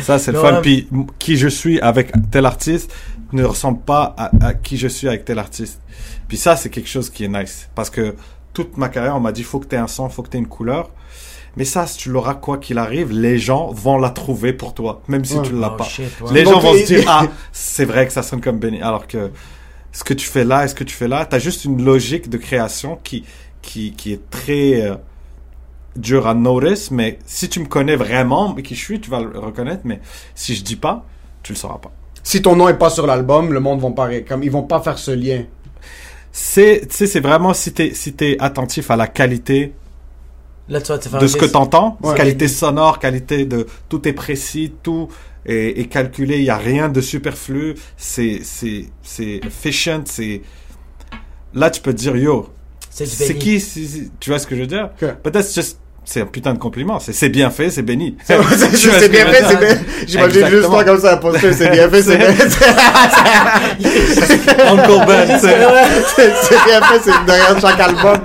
ça c'est le fun. Puis qui je suis avec tel artiste ne ressemble pas à, à qui je suis avec tel artiste. Puis ça c'est quelque chose qui est nice parce que toute ma carrière on m'a dit faut que t'aies un son, faut que t'aies une couleur. Mais ça, si tu l'auras quoi qu'il arrive, les gens vont la trouver pour toi, même si Ouais. tu ne l'as Oh, pas. shit, ouais. Les Donc, gens vont se dire ah c'est vrai que ça sonne comme Benny, alors que ce que tu fais là et ce que tu fais là, t'as juste une logique de création qui qui qui est très euh, dur à notice, mais si tu me connais vraiment, qui je suis, tu vas le reconnaître, mais si je dis pas, tu le sauras pas. Si ton nom est pas sur l'album, le monde vont pas, ré- comme, ils vont pas faire ce lien. C'est, c'est vraiment si t'es, si t'es attentif à la qualité Là, tu vas te faire de ce que t'entends, Ouais. qualité sonore, qualité de, tout est précis, tout est, est calculé, il y a rien de superflu, c'est, c'est, c'est efficient, c'est, là tu peux te dire, yo, C'est qui, tu vois ce que je veux dire? Que- Peut-être c'est juste- c'est un putain de compliment, c'est, bien fait, c'est béni. [LAUGHS] C'est bien fait, c'est bien. J'imagine juste toi comme ça à poster, c'est bien fait, [LAUGHS] c'est bien. Uncle Ben. C'est bien fait, c'est derrière chaque album.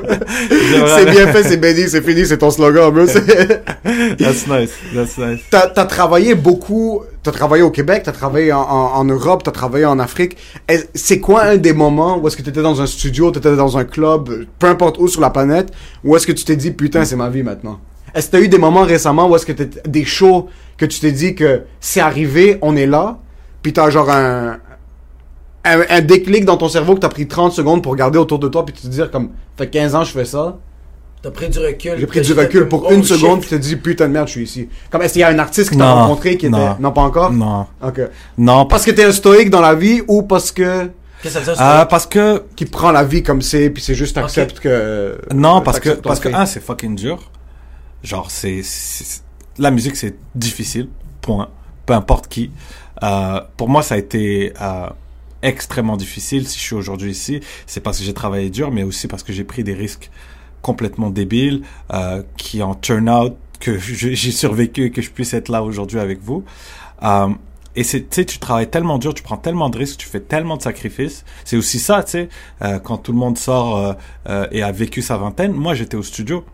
C'est bien fait, c'est Benny, c'est fini, c'est ton slogan, bro. C'est- [LAUGHS] That's nice, that's nice. T'as as travaillé beaucoup, t'as travaillé au Québec, t'as travaillé en, Europe, t'as travaillé en Afrique. Est- C'est quoi un des moments où est-ce que t'étais dans un studio, t'étais dans un club, peu importe où sur la planète, où est-ce que tu t'es dit putain c'est ma vie maintenant? Est-ce que t'as eu des moments récemment où est-ce que t'étais des shows que tu t'es dit que c'est arrivé, on est là, puis t'as genre un, un déclic dans ton cerveau que t'as pris 30 secondes pour regarder autour de toi puis te dire comme fait 15 ans je fais ça. T'as pris du recul. J'ai pris T'as du recul comme, pour oh, une shit. seconde puis te dis putain de merde je suis ici. Comme est-ce qu'il y a un artiste que t'as Non, rencontré qui était non. non pas encore? Non, OK. non, Parce que t'es un stoïque dans la vie ou parce que Qu'est-ce que ça veut dire? Ah, parce que qui prend la vie comme c'est puis c'est juste accepte que non, parce que parce que un c'est fucking dur. Genre c'est c'est- la musique c'est difficile. Point. Peu importe qui. Euh, pour moi ça a été euh, extrêmement difficile. Si je suis aujourd'hui ici, c'est parce que j'ai travaillé dur, mais aussi parce que j'ai pris des risques complètement débiles euh, qui en turn out que [LAUGHS] j'ai survécu et que je puisse être là aujourd'hui avec vous. Euh, et c'est, tu sais, tu travailles tellement dur, tu prends tellement de risques, tu fais tellement de sacrifices. C'est aussi ça, tu sais, euh, quand tout le monde sort euh, euh, et a vécu sa vingtaine. Moi, j'étais au studio.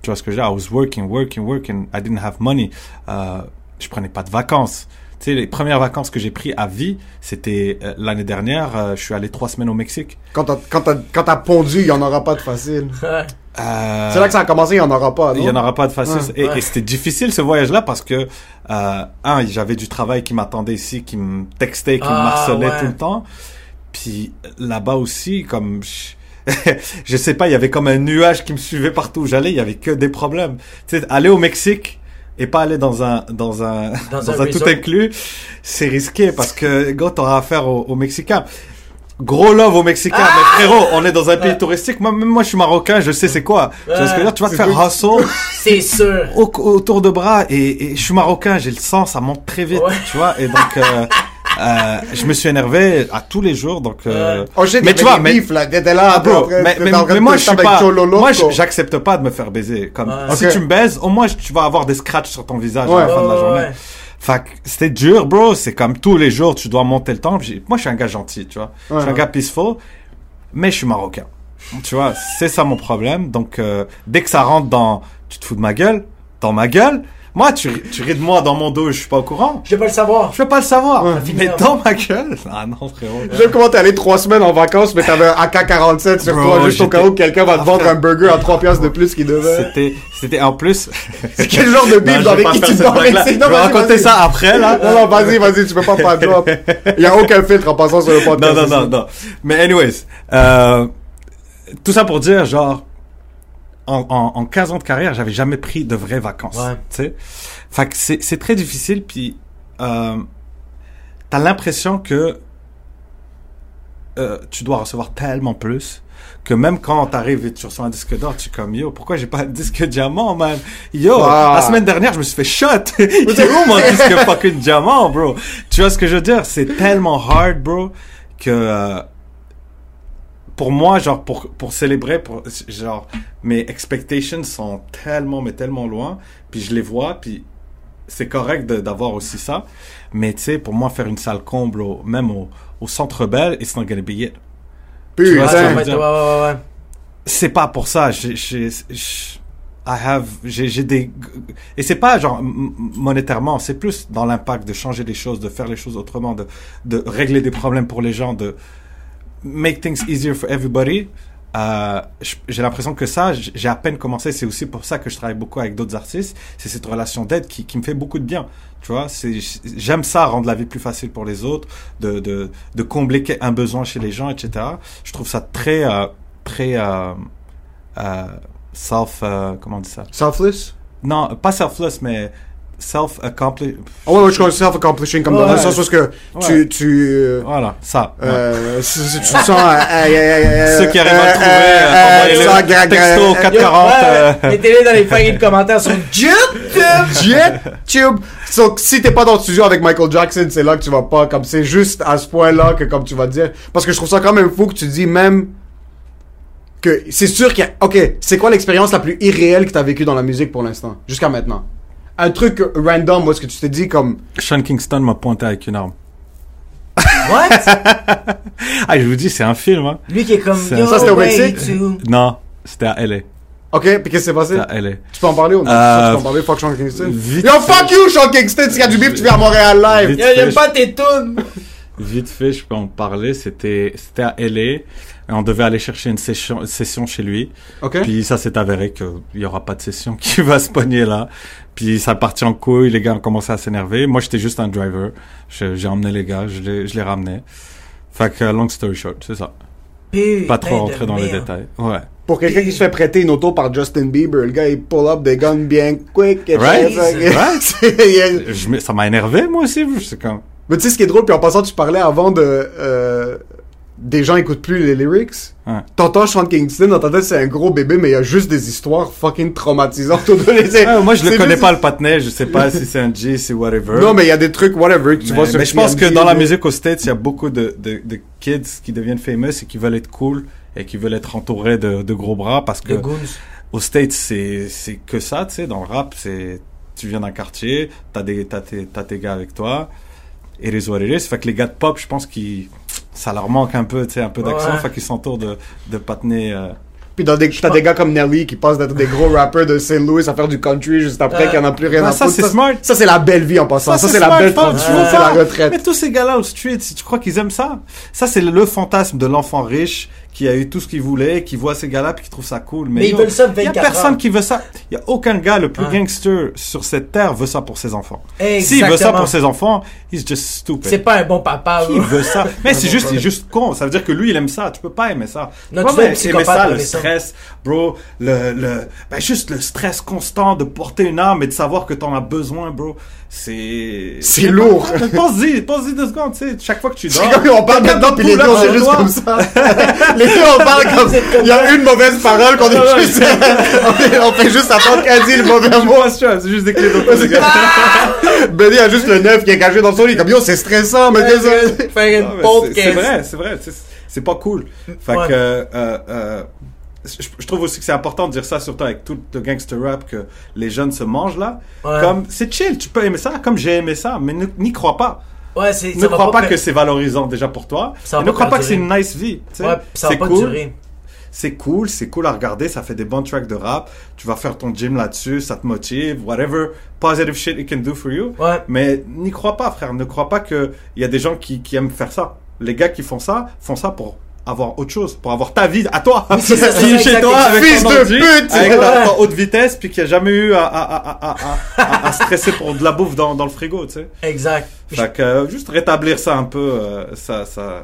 Tu vois ce que je veux dire? I was working, working, working. I didn't have money. Euh, je prenais pas de vacances. Tu sais, les premières vacances que j'ai pris à vie, c'était euh, l'année dernière. euh, je suis allé trois semaines au Mexique. quand t'as quand t'as quand t'as pondu, il y en aura pas de facile. [LAUGHS] Euh, C'est là que ça a commencé, il y en aura pas, non Il y en aura pas de facile. Ouais. et Ouais. et c'était difficile ce voyage-là parce que euh, un, j'avais du travail qui m'attendait ici, qui me textait, qui me Ah, harcelait ouais. tout le temps. Puis là-bas aussi, comme je, [LAUGHS] je sais pas, il y avait comme un nuage qui me suivait partout où j'allais. Il y avait que des problèmes. Tu sais, aller au Mexique et pas aller dans un dans un Dans [LAUGHS] dans, un un, tout inclus, c'est risqué parce que gars, t'auras affaire aux, aux Mexicains. Gros love aux Mexicains, Ah! mais frérot, on est dans un pays Ouais. touristique. Moi, même moi, je suis marocain, je sais c'est quoi. Tu vois ce que je veux dire? Tu vas te C'est faire hustle C'est sûr. au, autour de bras et, et je suis marocain, j'ai le sang, ça monte très vite, Ouais. tu vois. Et donc, euh, euh, je me suis énervé à tous les jours. Donc, euh. Oh mais tu vois, mais, là, ah, bro, mais, moi, je suis pas, moi, j'accepte pas de me faire baiser. Comme Ouais. si tu me baises, au moins tu vas avoir des scratchs sur ton visage à la fin de la Ouais, journée. Fait que c'était dur, bro. C'est comme tous les jours, tu dois monter le temps. Moi, je suis un gars gentil, tu vois. je suis un gars peaceful, mais je suis marocain. Tu vois, c'est ça mon problème. Donc, euh, dès que ça rentre dans, tu te fous de ma gueule, dans ma gueule, moi, tu, tu ris de moi dans mon dos, je suis pas au courant. Je vais pas le savoir. Je veux pas le savoir. Ouais. Mais dans ma gueule. Ah non, frérot. J'aime comment t'es allé trois semaines en vacances, mais t'avais un AK-47 sur Bro, toi, juste au cas où quelqu'un va te vendre un burger à 3 piastres de plus qu'il devait. C'était, c'était en plus. C'est quel genre de Non, bif je dans vais pas les faire qui cette blague-là. Je vais raconter ça après, là. Non, non, vas-y, vas-y, tu peux pas pas drop. Il [LAUGHS] y a aucun filtre en passant sur le Non, podcast. non, ici. non, non. Mais anyways, euh, tout ça pour dire, genre, en, en, en 15 ans de carrière, j'avais jamais pris de vraies vacances. Ouais. Tu sais? Fait que c'est, c'est très difficile, puis euh, t'as l'impression que euh, tu dois recevoir tellement plus que même quand t'arrives et tu reçois un disque d'or, tu es comme yo, pourquoi j'ai pas un disque diamant, man? Yo, la semaine dernière, je me suis fait shot. [LAUGHS] Il est où mon disque fucking diamant, bro? Tu vois ce que je veux dire? C'est tellement hard, bro, que euh, pour moi, genre pour pour célébrer, pour genre mes expectations sont tellement mais tellement loin, puis je les vois, puis c'est correct d'avoir aussi ça, mais tu sais, pour moi faire une salle comble, au- même au, au Centre Bell, it's not gonna be it. Vois, Ouais, ouais, ouais, c'est pas pour ça. J'ai, I have, j'ai, des, et c'est pas genre monétairement, c'est plus dans l'impact de changer les choses, de faire les choses autrement, de, de régler des problèmes pour les gens, de make things easier for everybody. Euh, j'ai l'impression que ça, j'ai à peine commencé. C'est aussi pour ça que je travaille beaucoup avec d'autres artistes. C'est cette relation d'aide qui, qui me fait beaucoup de bien. Tu vois, j'aime ça, rendre la vie plus facile pour les autres, de, de, de combler un besoin chez les gens, etc. Je trouve ça très, euh, très euh, self, comment on dit ça? Selfless? Non, pas selfless, mais self accompli. Oh, ouais, ouais, je crois self-accomplishing comme dans le sens parce que tu, euh, Voilà, ça. euh, tu sens, euh, euh, [LAUGHS] Ceux qui arrivent à trouver, envoyez-le texto gra- au 440. euh, Ouais, Mettez-les dans les feuilles de commentaires sur [LAUGHS] YouTube. Jet Tube. So, si t'es pas dans le studio avec Michael Jackson, c'est là que tu vas pas, comme c'est juste à ce point-là que comme tu vas dire. Parce que je trouve ça quand même fou que tu dis même que c'est sûr qu'il y a, ok, c'est quoi l'expérience la plus irréelle que t'as vécue dans la musique pour l'instant, jusqu'à maintenant? Un truc random, où est-ce que tu t'es dit comme, Sean Kingston m'a pointé avec une arme. What? [LAUGHS] Ah, je vous dis, c'est un film, hein. Lui qui est comme. Ça, Yo, c'était au Mexique? to- Non, c'était à LA. ok, puis qu'est-ce qui s'est passé? À LA. Tu peux en parler ou non? Euh, tu peux en parler, fuck Sean Kingston. vite Yo, fait. fuck you, Sean Kingston, s'il y a du bif, tu viens à Montréal live. Vite Yo, j'aime pas tes tunes. Vite fait, je peux en parler. C'était, c'était à LA. Et on devait aller chercher une session, session chez lui. Ok? Puis ça s'est avéré qu'il y aura pas de session [LAUGHS] qui va se pogner là. Puis ça a parti en couille, les gars ont commencé à s'énerver. Moi, j'étais juste un driver. Je- J'ai emmené les gars, je les, je les ramenais. Fait que, long story short, c'est ça. Pas trop rentrer dans les détails. Ouais. Pour quelqu'un qui se fait prêter une auto par Justin Bieber, le gars il pull up des guns bien quick. et Right, right? [LAUGHS] Je ça m'a énervé, moi aussi. C'est comme, Mais tu sais ce qui est drôle, puis en passant, tu parlais avant de. euh, des gens écoutent plus les lyrics. Ouais. T'entends Sean Kingston, dans ta tête c'est un gros bébé, mais il y a juste des histoires fucking traumatisantes autour de les. Ah, moi, je le connais juste- pas le patinet. Je sais pas si c'est un G, c'est whatever. Non, mais il y a des trucs, whatever, que tu mais, vois sur mais je pense que dans la musique aux States, il y a beaucoup de, de, de kids qui deviennent famous et qui veulent être cool et qui veulent être entourés de, de gros bras parce que aux States, c'est, c'est que ça, tu sais, dans le rap, c'est, tu viens d'un quartier, t'as des, t'as tes, t'as tes gars avec toi, et les what it is. Fait que les gars de pop, je pense qu'ils, ça leur manque un peu, tu sais, un peu d'accent, Ouais. fait qu'ils s'entourent de, de euh, Puis dans des, t'as des gars comme Nelly qui passent d'être des gros rappers de St. Louis à faire du country juste après Ouais. qu'il n'y en a plus rien Ouais, à ça, foutre. c'est smart. Ça, c'est la belle vie en passant. Ça, c'est la belle transition. C'est la retraite. Mais tous ces gars-là au street, si tu crois qu'ils aiment ça, ça c'est le fantasme de l'enfant riche qui a eu tout ce qu'il voulait, qui voit ces gars-là puis qui trouve ça cool. Mais, Mais ils veulent ça Il y a 24 personne heures. qui veut ça. Il y a aucun gars le plus gangster sur cette terre veut ça pour ses enfants. S'il veut ça pour ses enfants, he's just stupid. C'est pas un bon papa, Qui veut ça? [LAUGHS] Mais c'est bon juste, papa. il est juste con. Ça veut dire que lui, il aime ça. Tu peux pas aimer ça. Non, peux tu aimer ça, le aimer ça. Stress, bro. Le, le, ben juste le stress constant de porter une arme et de savoir que t'en as besoin, bro. C'est. C'est lourd. Pense-y, pense-y deux secondes, tu sais. Chaque fois que tu [LAUGHS] dors. on parle maintenant, puis les deux, on est juste comme ça. [LAUGHS] les deux, on parle comme. Il y a une mauvaise parole qu'on [LAUGHS] est juste. on fait juste attendre qu'elle dise le mauvais mot. C'est juste des clés. Benny a juste le neuf qui est caché dans son lit. Comme yo, c'est stressant, mais désolé. Faire une c'est- vrai, c'est vrai. c'est- C'est pas cool. Fait Ouais. que, euh, euh, je, je trouve aussi que c'est important de dire ça, surtout avec tout le gangster rap que les jeunes se mangent là. Ouais. Comme, c'est chill, tu peux aimer ça, comme j'ai aimé ça, mais n'y crois pas. Ouais. Ne crois pas per- que c'est valorisant déjà pour toi. Ça Et ne pas crois pas que c'est une nice vie. Ouais, ça va c'est pas cool. C'est cool, c'est cool à regarder, ça fait des bons tracks de rap. Tu vas faire ton gym là-dessus, ça te motive, whatever positive shit it can do for you. Ouais. Mais n'y crois pas, frère. Ne crois pas que il y a des gens qui, qui aiment faire ça. Les gars qui font ça, font ça pour avoir autre chose, pour avoir ta vie à toi. chez toi avec Fils ton de pute! avec ta, Ouais. ta haute vitesse, puis qui a jamais eu à, à, à, à, à, à- à stresser pour de la bouffe dans, dans le frigo, tu sais. Exact. Fait que euh, juste rétablir ça un peu, euh, ça, ça.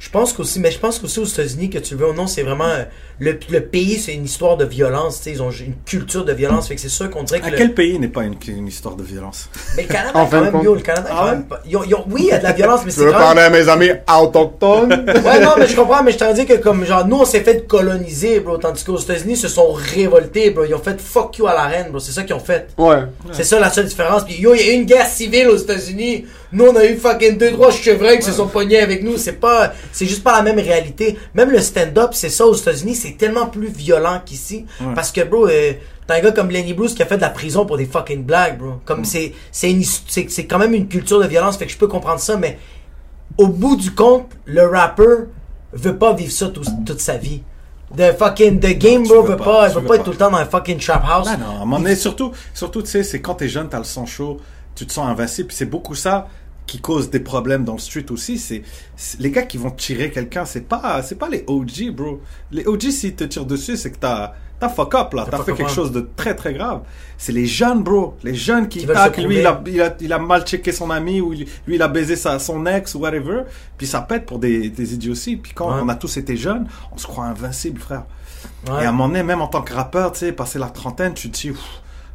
Je pense qu'aussi, mais je pense qu'aussi aux États-Unis, que tu le veux ou non, c'est vraiment euh, le, le pays, c'est une histoire de violence. tu sais, Ils ont une culture de violence. Fait que c'est sûr qu'on dirait que. À le- quel pays n'est pas une, une histoire de violence? Mais le Canada, En quand même, compte. yo, le Canada, Ah quand ouais? même. pas- ils ont- ils ont- oui, il y a de la violence, mais Je c'est veux quand même. parler à mes amis autochtones? [LAUGHS] Ouais, non, mais je comprends, mais je t'en dis que comme, genre, nous, on s'est fait coloniser, bro, tandis qu'aux États-Unis, ils se sont révoltés, bro. Ils ont fait fuck you à la reine, bro. C'est ça qu'ils ont fait. ouais. C'est ça la seule différence. Puis yo, il y a eu une guerre civile aux États-Unis. Nous, on a eu fucking deux, trois chevreuils qui se sont pognés avec nous. C'est pas, c'est juste pas la même réalité. Même le stand-up, c'est ça aux États-Unis, c'est tellement plus violent qu'ici. Parce que, bro, euh, t'as un gars comme Lenny Bruce qui a fait de la prison pour des fucking blagues, bro. Comme c'est, c'est une, c'est, c'est quand même une culture de violence. Fait que je peux comprendre ça, mais au bout du compte, le rapper veut pas vivre ça tout- toute sa vie. The fucking, the game, bro, veut pas, veut pas être pas. tout le temps dans un fucking trap house. Ah non, à un moment donné, surtout, surtout, tu sais, c'est quand t'es jeune, t'as le sang chaud, tu te sens invincible, puis c'est beaucoup ça qui cause des problèmes dans le street aussi. C'est les gars qui vont tirer quelqu'un, c'est pas, c'est pas les OG, bro. Les OG, s'ils te tirent dessus, c'est que t'as, t'as fuck up là, T'as fait quelque chose de très très grave. C'est les jeunes, bro, les jeunes qui, Qui lui, il a, il a, il a mal checké son ami ou lui, lui, il a baisé sa, son ex ou whatever, puis ça pète pour des, des idioties. Puis quand Ouais. on a tous été jeunes, on se croit invincible, frère. Ouais. Et à un moment donné, même en tant que rappeur, tu sais, passer la trentaine, tu te dis, Ouf,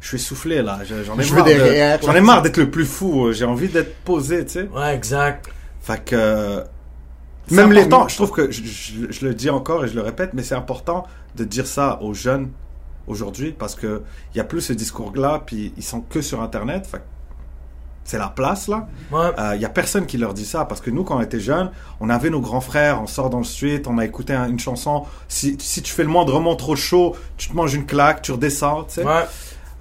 je suis soufflé là, Je- j'en ai Je marre. des de- réels. J'en ai marre d'être le plus fou. J'ai envie d'être posé, tu sais. Ouais, exact. Fait que euh, Même les- important. Je trouve que je, je- je le dis encore et je le répète, mais c'est important de dire ça aux jeunes aujourd'hui parce que il y a plus ce discours-là, puis ils sont que sur Internet. Fait que c'est la place là. Ouais. Euh, Il y a personne qui leur dit ça parce que nous, quand on était jeunes, on avait nos grands frères, on sort dans le street, on a écouté un- une chanson. Si, si tu fais le moindrement trop chaud, tu te manges une claque, tu redescends. Tu sais. Ouais.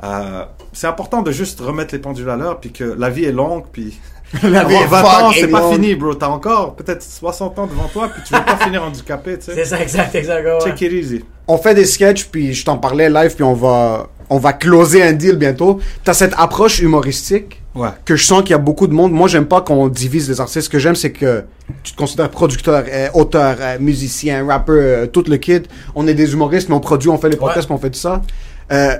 Euh, c'est important de juste remettre les pendules à l'heure, puis que la vie est longue, puis [LAUGHS] La vie est avoir 20 ans, c'est pas fini, bro. T'as encore peut-être 60 ans devant toi, puis tu vas pas [LAUGHS] finir handicapé, tu C'est sais. ça, exact, exact. ouais. Check it easy. on fait des sketchs, puis je t'en parlais live, puis on va, on va closer un deal bientôt. T'as cette approche humoristique Ouais. que je sens qu'il y a beaucoup de monde. Moi, j'aime pas qu'on divise les artistes. Ce que j'aime, c'est que tu te considères producteur, euh, auteur, euh, musicien, rappeur, euh, tout le kit. On est des humoristes, mais on produit, on fait les podcasts, Ouais. on fait tout ça. Euh,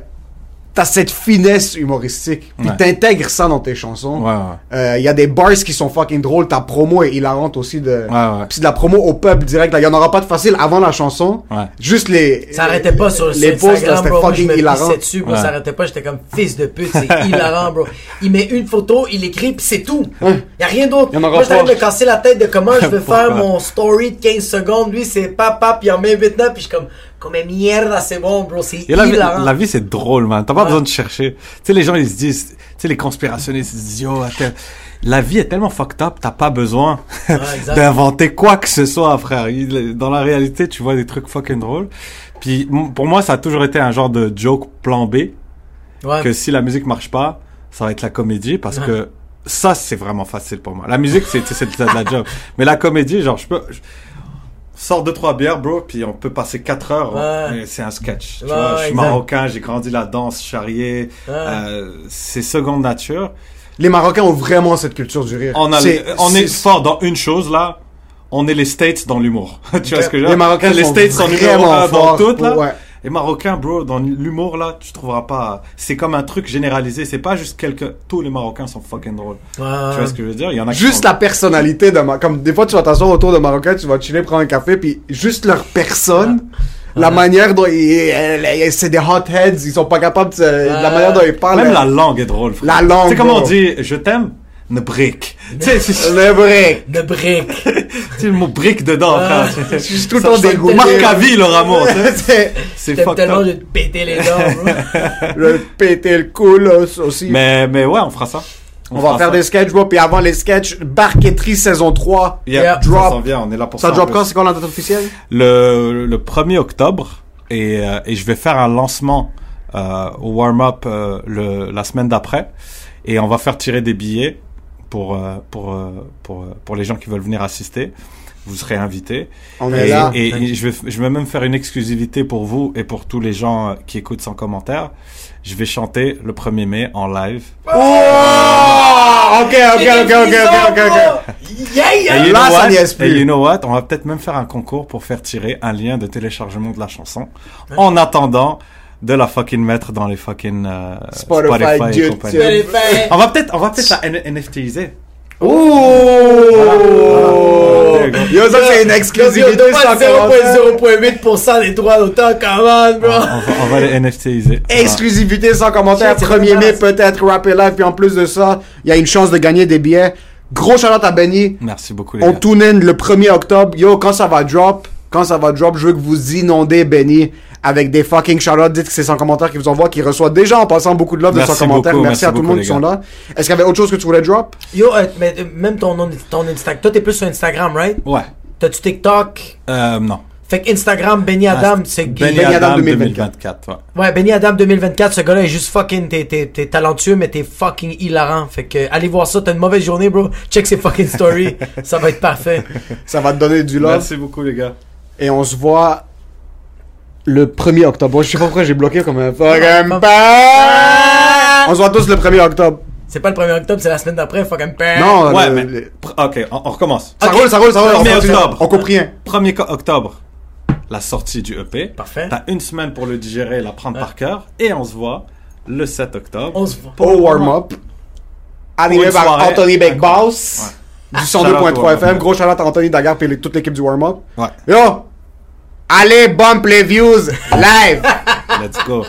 T'as cette finesse humoristique, puis Ouais. t'intègres ça dans tes chansons. Ouais, Il ouais. y a des bars qui sont fucking drôles. Ta promo est hilarante aussi de. Ouais, ouais. Puis de la promo au peuple direct. Il y en aura pas de facile avant la chanson. Ouais. Juste les. Ça arrêtait pas sur, sur les posts, c'était je fucking me hilarant. dessus, bro. Ça arrêtait pas. J'étais comme fils de pute. C'est [LAUGHS] hilarant, bro. Il met une photo, il écrit, pis c'est tout. Y a rien d'autre. Moi, pas. de me casser la tête de comment je [LAUGHS] vais faire mon story de 15 secondes. Lui, c'est papa, puis il en met 29, puis je suis comme, comme mierda, c'est bon, bro. C'est la, vie- la vie, c'est drôle, man. T'as pas Ouais. besoin de chercher. Tu sais, les gens, ils se disent, tu sais, les conspirationnistes, ils se disent, yo, attends, la vie est tellement fucked up, t'as pas besoin [LAUGHS] d'inventer quoi que ce soit, frère. Dans la réalité, tu vois des trucs fucking drôles. Puis, pour moi, ça a toujours été un genre de joke plan B, Ouais. que si la musique marche pas, ça va être la comédie, parce que ça, c'est vraiment facile pour moi. La musique, c'est, c'est, c'est de la job. Mais la comédie, genre, je peux, je- sors deux, trois bières, bro, puis on peut passer quatre heures. hein, Ouais. mais c'est un sketch. Tu Ouais, vois, ouais, je suis exact. marocain, j'ai grandi la danse, charrier. Ouais. Euh, c'est seconde nature. Les Marocains ont vraiment cette culture du rire. On, a C'est- on est fort dans une chose, là. On est les States dans l'humour. [LAUGHS] tu vois ce que je veux dire? Les Marocains les sont States sont vraiment dans tout, pour- là. Ouais. Les Marocains, bro, dans l'humour, là, tu trouveras pas. C'est comme un truc généralisé. C'est pas juste quelques. Tous les Marocains sont fucking drôles. Ouais. Tu vois ce que je veux dire? Il y en a qui Juste sont- la personnalité de Ma- comme des fois tu vas t'asseoir autour de Marocains, tu vas chiller, prendre un café, puis juste leur personne, la manière dont ils, c'est des hotheads, ils sont pas capables de, se- la manière dont ils parlent. Même la langue est drôle, frère. La langue, Tu sais comment on dit je t'aime? Ne brick. tu sais, c'est le break. De briques. c'est le mot brick dedans, Ah, frère. Je suis tout le temps dégoûté. Marque à vie, leur amour, tu sais. [LAUGHS] C'est- fucked tellement de te péter les dents, bro. [LAUGHS] le péter le cou là, aussi. Mais, mais ouais, on fera ça. on va faire ça. des sketchs, bro, puis avant les sketchs, Barquetterie saison 3. Yeah, Yeah. Drop. s'en vient, on est là pour ça. Ça en drop quand? C'est quand la date officielle? le, le 1er octobre et, euh, et je vais faire un lancement euh, au warm-up euh, le, la semaine d'après et on va faire tirer des billets pour, euh, pour, euh, pour, euh, pour les gens qui veulent venir assister. Vous serez invités. On est Et, là. et- et je, vais, je vais même faire une exclusivité pour vous et pour tous les gens qui écoutent sans commentaire. Je vais chanter le 1er mai en live. Oh! Ok, ok, ok, ok, ok, ok, ok. Yeah, Et yeah. you Là, know ça what? Et you know what? On va peut-être même faire un concours pour faire tirer un lien de téléchargement de la chanson. En attendant de la fucking mettre dans les fucking euh, Spotify, et YouTube. compagnie. Spotify. On va peut-être, on va peut-être la NFTiser. Oh! Yo, ça, c'est une exclusivité yo, sans pas commentaire. 0.08% des droits d'auteur, come on, bro. On va, on va les NFTiser. [LAUGHS] Exclusivité sans commentaire. Shit, c'est 1er mai, peut-être Rap It Live. Puis en plus de ça, il y a une chance de gagner des billets. Gros shout à Benny. Merci beaucoup, les On gars. tune in le 1er octobre. Yo, quand ça va drop, quand ça va drop, je veux que vous inondez Benny avec des fucking shout Dites que c'est sans commentaire qui vous envoie, qui reçoit déjà en passant beaucoup de love de Merci sans commentaire. beaucoup, Merci, merci à tout le monde qui sont là. Est-ce qu'il y avait autre chose que tu voulais drop? Yo, euh, mais euh, même ton, nom- ton Instagram. Toi, t'es plus sur Instagram, right? Ouais. T'as-tu TikTok? Euh, non. Fait que Instagram, Benny Adam, c'est Benny Benny Adam Adam 2024. 2024. ouais. Ouais, Benny Adam 2024, ce gars-là est juste fucking, t'es, t'es, t'es talentueux, mais t'es fucking hilarant. Fait que, allez voir ça, t'as une mauvaise journée, bro. Check ses fucking stories. [LAUGHS] ça va être parfait. Ça va te donner du love. Merci beaucoup, les gars. Et on se voit le 1er octobre. Je sais pas pourquoi j'ai bloqué comme un fucking Ah. On se voit tous le 1er octobre. C'est pas le 1er octobre, c'est la semaine d'après, fucking père. Non, Ouais, le- mais. le- Ok, on, on recommence. ça roule, ça roule, ça roule. On 1er continue. octobre. On coupe rien. 1er co- octobre, la sortie du EP. Parfait. T'as une semaine pour le digérer, la prendre par cœur. Et on se voit le 7 octobre. On se voit. Au warm-up. Animé par soirée. Anthony Big Boss. Du Shout out 102.3 au FM. Gros shout à Anthony Dagar et toute l'équipe du warm-up. Ouais. Yo! Allez, bump les views live! Let's go.